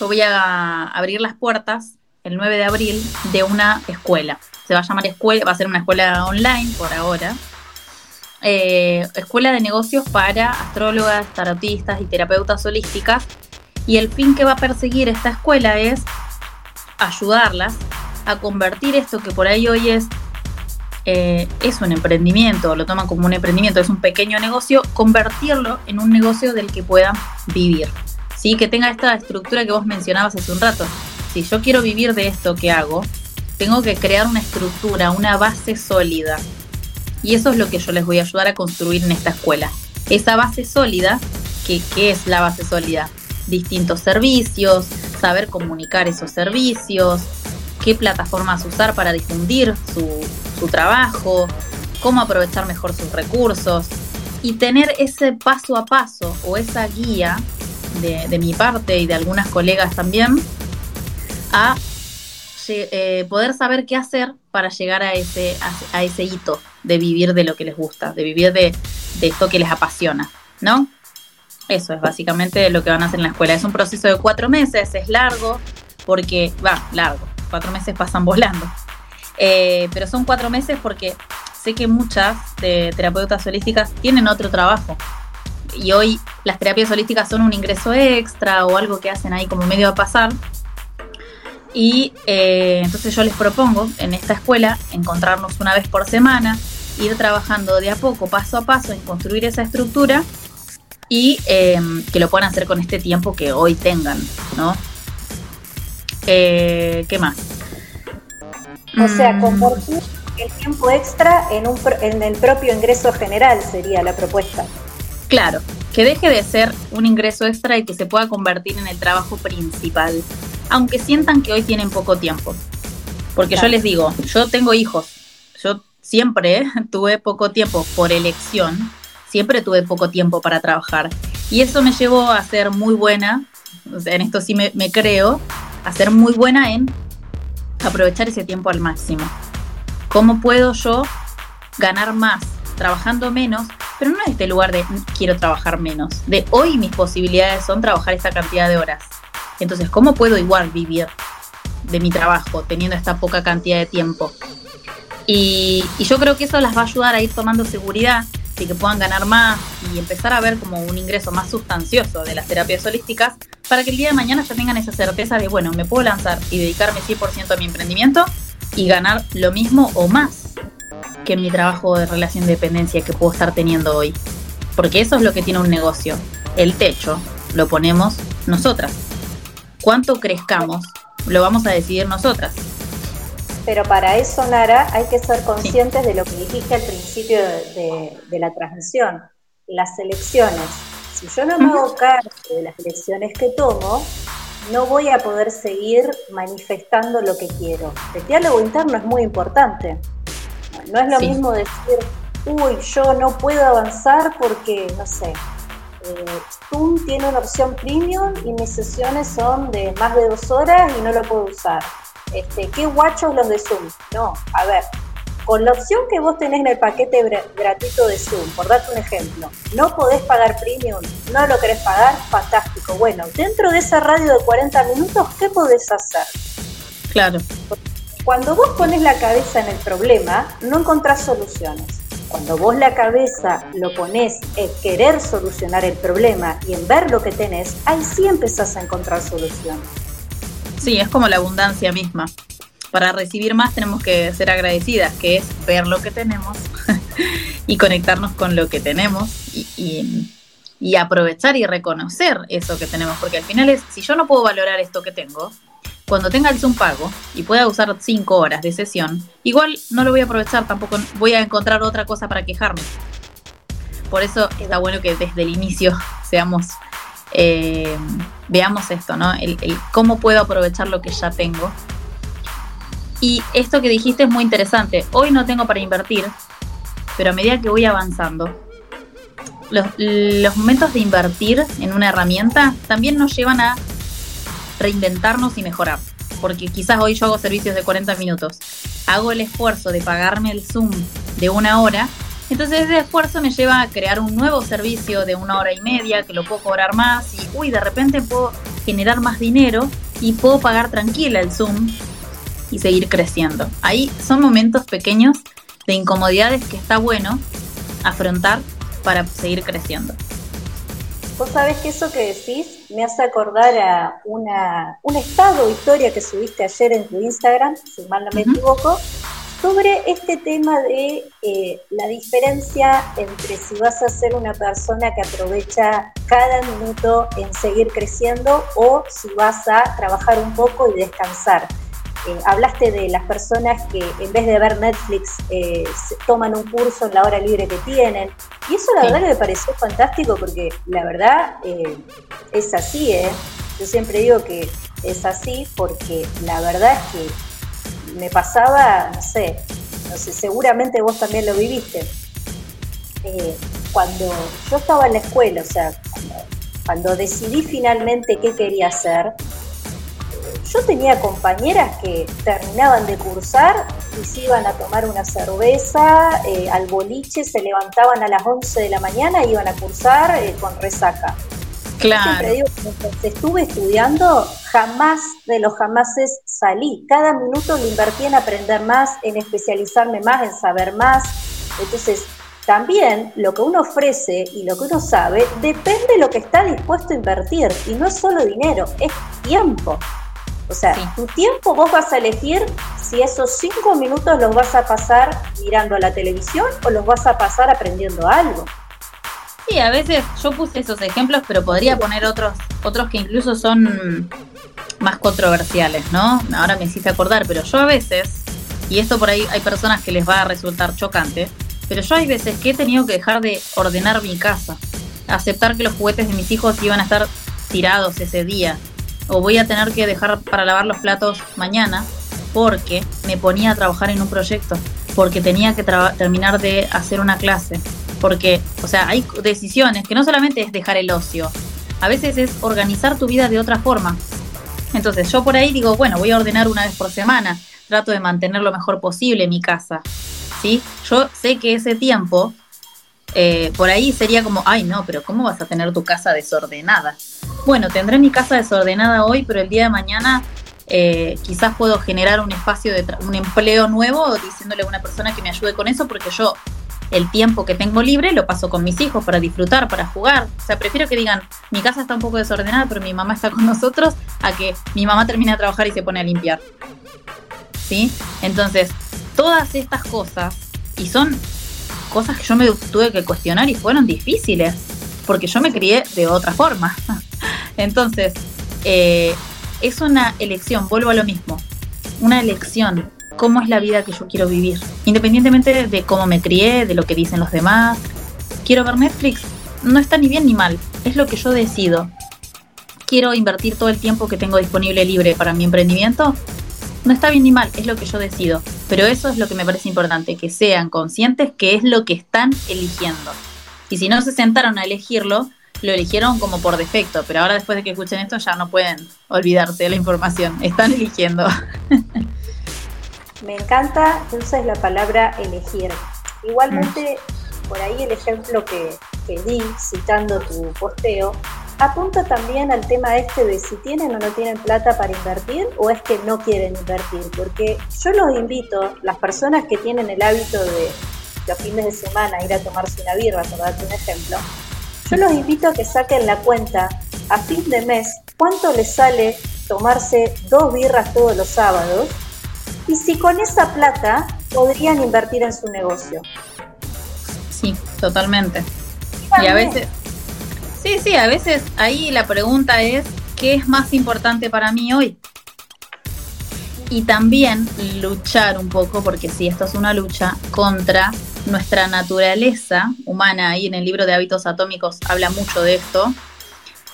yo voy a abrir las puertas, el 9 de abril, de una escuela. Se va a llamar escuela, va a ser una escuela online por ahora. Eh, escuela de negocios para astrólogas, tarotistas y terapeutas holísticas. Y el fin que va a perseguir esta escuela es ayudarlas a convertir esto que por ahí hoy es, eh, es un emprendimiento, lo toman como un emprendimiento, es un pequeño negocio, convertirlo en un negocio del que puedan vivir. ¿sí? Que tenga esta estructura que vos mencionabas hace un rato. Si yo quiero vivir de esto que hago, tengo que crear una estructura, una base sólida. Y eso es lo que yo les voy a ayudar a construir en esta escuela. Esa base sólida, que, ¿qué es la base sólida? Distintos servicios, saber comunicar esos servicios, qué plataformas usar para difundir su, trabajo, cómo aprovechar mejor sus recursos y tener ese paso a paso o esa guía de, mi parte y de algunas colegas también, a eh, poder saber qué hacer para llegar a ese, a, ese hito de vivir de lo que les gusta, de vivir de, de esto que les apasiona, ¿no? Eso es básicamente lo que van a hacer en la escuela. Es un proceso de cuatro meses, es largo, porque, va, largo, cuatro meses pasan volando. Eh, pero son cuatro meses porque sé que muchas de terapeutas holísticas tienen otro trabajo. Y hoy las terapias holísticas son un ingreso extra o algo que hacen ahí como medio a pasar. Y eh, entonces yo les propongo en esta escuela encontrarnos una vez por semana, ir trabajando de a poco, paso a paso en construir esa estructura y que lo puedan hacer con este tiempo que hoy tengan, ¿no? Eh, ¿Qué más? O sea, mm. convertir el tiempo extra en, un, en el propio ingreso general sería la propuesta. Claro, que deje de ser un ingreso extra y que se pueda convertir en el trabajo principal, aunque sientan que hoy tienen poco tiempo. Porque yo les digo, yo tengo hijos, yo siempre tuve poco tiempo por elección, siempre tuve poco tiempo para trabajar. Y eso me llevó a ser muy buena, en esto sí me, creo, a ser muy buena en aprovechar ese tiempo al máximo. ¿Cómo puedo yo ganar más trabajando menos? Pero no en este lugar de quiero trabajar menos. De hoy mis posibilidades son trabajar esa cantidad de horas. Entonces, ¿cómo puedo igual vivir de mi trabajo teniendo esta poca cantidad de tiempo? Y, y yo creo que eso las va a ayudar a ir tomando seguridad y que puedan ganar más y empezar a ver como un ingreso más sustancioso de las terapias holísticas para que el día de mañana ya tengan esa certeza de, bueno, me puedo lanzar y dedicarme 100% a mi emprendimiento y ganar lo mismo o más que mi trabajo de relación de dependencia que puedo estar teniendo hoy. Porque eso es lo que tiene un negocio. El techo lo ponemos nosotras. Cuánto crezcamos lo vamos a decidir nosotras. Pero para eso, Nara, hay que ser conscientes de lo que dijiste al principio de, la transmisión, las elecciones. Si yo no me hago cargo de las elecciones que tomo, no voy a poder seguir manifestando lo que quiero. El diálogo interno es muy importante. No es lo mismo decir, uy, yo no puedo avanzar porque, no sé, eh, Zoom tiene una opción premium y mis sesiones son de más de dos horas y no lo puedo usar este, qué guachos los de Zoom. No, a ver, con la opción que vos tenés en el paquete gratuito de Zoom, por darte un ejemplo, no podés pagar premium, no lo querés pagar, fantástico. Bueno, dentro de esa radio de 40 minutos, ¿qué podés hacer? Claro. Cuando vos pones la cabeza en el problema, no encontrás soluciones. Cuando vos la cabeza lo pones en querer solucionar el problema y en ver lo que tenés, ahí sí empezás a encontrar soluciones. Sí, es como la abundancia misma. Para recibir más tenemos que ser agradecidas, que es ver lo que tenemos y conectarnos con lo que tenemos y, aprovechar y reconocer eso que tenemos. Porque al final es, si yo no puedo valorar esto que tengo, cuando tenga el Zoom pago y pueda usar cinco horas de sesión, igual no lo voy a aprovechar, tampoco voy a encontrar otra cosa para quejarme. Por eso está bueno que desde el inicio seamos eh, veamos esto, ¿no? El, cómo puedo aprovechar lo que ya tengo. Y esto que dijiste es muy interesante. Hoy no tengo para invertir, pero a medida que voy avanzando, los, los momentos de invertir en una herramienta también nos llevan a reinventarnos y mejorar. Porque quizás hoy yo hago servicios de 40 minutos. Hago el esfuerzo de pagarme el Zoom de una hora entonces ese esfuerzo me lleva a crear un nuevo servicio de una hora y media que lo puedo cobrar más y, uy, de repente puedo generar más dinero y puedo pagar tranquila el Zoom y seguir creciendo. Ahí son momentos pequeños de incomodidades que está bueno afrontar para seguir creciendo. Vos sabés que eso que decís me hace acordar a una, un estado o historia que subiste ayer en tu Instagram, si mal no me equivoco, sobre este tema de eh, la diferencia entre si vas a ser una persona que aprovecha cada minuto en seguir creciendo o si vas a trabajar un poco y descansar. Eh, hablaste de las personas que en vez de ver Netflix eh, toman un curso en la hora libre que tienen. Y eso la verdad que me pareció fantástico porque la verdad es así, ¿eh? Yo siempre digo que es así porque la verdad es que me pasaba, no sé, no sé, seguramente vos también lo viviste. Eh, cuando yo estaba en la escuela, o sea, cuando decidí finalmente qué quería hacer, yo tenía compañeras que terminaban de cursar y se iban a tomar una cerveza eh, al boliche, se levantaban a las 11 de la mañana iban a cursar eh, con resaca. Claro. Siempre digo, mientras estuve estudiando, jamás de los jamases salí. Cada minuto lo invertí en aprender más, en especializarme más, en saber más. Entonces, también lo que uno ofrece y lo que uno sabe depende de lo que está dispuesto a invertir. Y no es solo dinero, es tiempo. O sea, tu tiempo vos vas a elegir si esos cinco minutos los vas a pasar mirando a la televisión o los vas a pasar aprendiendo algo. Sí, a veces yo puse esos ejemplos, pero podría poner otros, otros que incluso son más controversiales, ¿no? Ahora me hiciste acordar, pero yo a veces, y esto por ahí hay personas que les va a resultar chocante, pero yo hay veces que he tenido que dejar de ordenar mi casa, aceptar que los juguetes de mis hijos iban a estar tirados ese día, o voy a tener que dejar para lavar los platos mañana porque me ponía a trabajar en un proyecto, porque tenía que terminar de hacer una clase, porque, o sea, hay decisiones que no solamente es dejar el ocio, a veces es organizar tu vida de otra forma. Entonces yo por ahí digo, bueno, voy a ordenar una vez por semana, trato de mantener lo mejor posible mi casa, ¿sí? Yo sé que ese tiempo, eh, por ahí sería como, ay no, pero ¿cómo vas a tener tu casa desordenada? bueno, tendré mi casa desordenada hoy, pero el día de mañana eh, quizás puedo generar un espacio de un empleo nuevo diciéndole a una persona que me ayude con eso porque yo el tiempo que tengo libre lo paso con mis hijos para disfrutar, para jugar. O sea, prefiero que digan, mi casa está un poco desordenada, pero mi mamá está con nosotros, a que mi mamá termine de trabajar y se pone a limpiar. ¿Sí? Entonces, todas estas cosas, y son cosas que yo me tuve que cuestionar y fueron difíciles, porque yo me crié de otra forma. Entonces, eh, es una elección, vuelvo a lo mismo, una elección, cómo es la vida que yo quiero vivir, independientemente de cómo me crié, de lo que dicen los demás. Quiero ver Netflix, no está ni bien ni mal, es lo que yo decido. Quiero invertir todo el tiempo que tengo disponible libre para mi emprendimiento, no está bien ni mal, es lo que yo decido. Pero eso es lo que me parece importante, que sean conscientes que es lo que están eligiendo. Y si no se sentaron a elegirlo, lo eligieron como por defecto, pero ahora después de que escuchen esto ya no pueden olvidarse de la información, están eligiendo. Me encanta entonces la palabra elegir. Igualmente, por ahí el ejemplo que, que di citando tu posteo, apunta también al tema este de si tienen o no tienen plata para invertir o es que no quieren invertir, porque yo los invito, las personas que tienen el hábito de los fines de semana ir a tomarse una birra, por darte un ejemplo, yo los invito a que saquen la cuenta a fin de mes cuánto les sale tomarse dos birras todos los sábados y si con esa plata podrían invertir en su negocio. Sí, totalmente. Y a veces, sí, sí, a veces ahí la pregunta es, ¿qué es más importante para mí hoy? Y también luchar un poco, porque sí, esto es una lucha contra nuestra naturaleza humana, y en el libro de hábitos atómicos habla mucho de esto,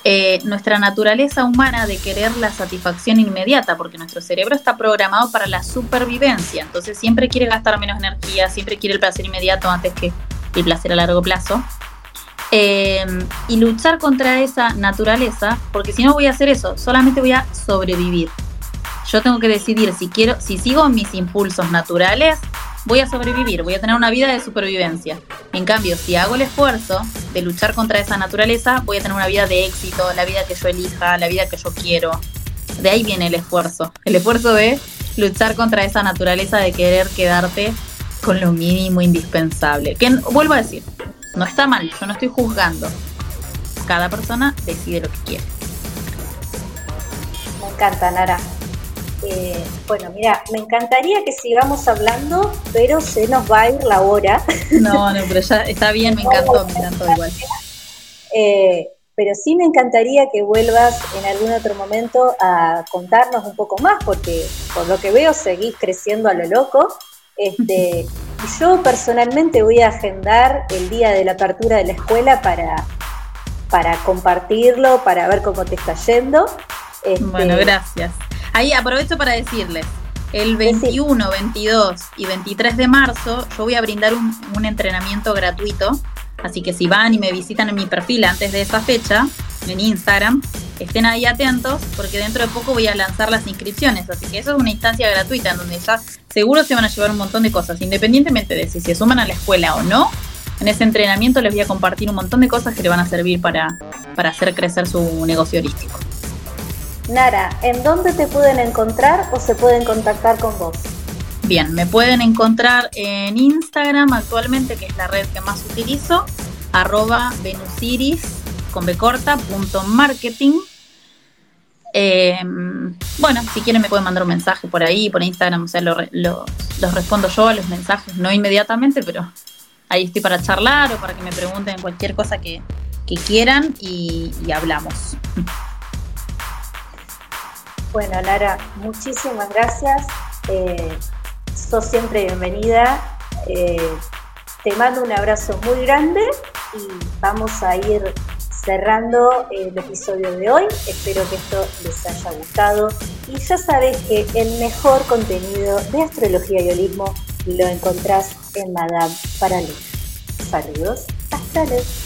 eh, nuestra naturaleza humana de querer la satisfacción inmediata, porque nuestro cerebro está programado para la supervivencia, entonces siempre quiere gastar menos energía, siempre quiere el placer inmediato antes que el placer a largo plazo. Eh, y luchar contra esa naturaleza, porque si no voy a hacer eso, solamente voy a sobrevivir. Yo tengo que decidir si quiero, si sigo mis impulsos naturales voy a sobrevivir, voy a tener una vida de supervivencia. En cambio, si hago el esfuerzo de luchar contra esa naturaleza, voy a tener una vida de éxito, la vida que yo elija, la vida que yo quiero. De ahí viene el esfuerzo, el esfuerzo de luchar contra esa naturaleza de querer quedarte con lo mínimo indispensable. Que vuelvo a decir, no está mal, yo no estoy juzgando. Cada persona decide lo que quiere. Me encanta, Nara. Eh, bueno, mira, me encantaría que sigamos hablando, pero se nos va a ir la hora. No, no, pero ya está bien, me encantó, me encantó igual. Eh, pero sí me encantaría que vuelvas en algún otro momento a contarnos un poco más, porque por lo que veo seguís creciendo a lo loco. Este, yo personalmente voy a agendar el día de la apertura de la escuela para, para compartirlo, para ver cómo te está yendo. bueno, este, gracias. Ahí aprovecho para decirles, el 21, 22 y 23 de marzo yo voy a brindar un, entrenamiento gratuito, así que si van y me visitan en mi perfil antes de esa fecha, en Instagram, estén ahí atentos porque dentro de poco voy a lanzar las inscripciones, así que eso es una instancia gratuita en donde ya seguro se van a llevar un montón de cosas, independientemente de si se suman a la escuela o no. En ese entrenamiento les voy a compartir un montón de cosas que le van a servir para, para hacer crecer su negocio holístico. Nara, ¿en dónde te pueden encontrar o se pueden contactar con vos? Bien, me pueden encontrar en Instagram actualmente, que es la red que más utilizo, arroba venusiris con b punto marketing. Em, bueno, si quieren me pueden mandar un mensaje por ahí, por Instagram, o sea, lo, los respondo yo a los mensajes, no inmediatamente, pero ahí estoy para charlar o para que me pregunten cualquier cosa que, quieran y, y hablamos. Bueno, Lara, muchísimas gracias. Eh, sos siempre bienvenida. Eh, te mando un abrazo muy grande y vamos a ir cerrando el episodio de hoy. Espero que esto les haya gustado y ya sabes que el mejor contenido de astrología y holismo lo encontrás en Madame Paraluna. Saludos, hasta luego.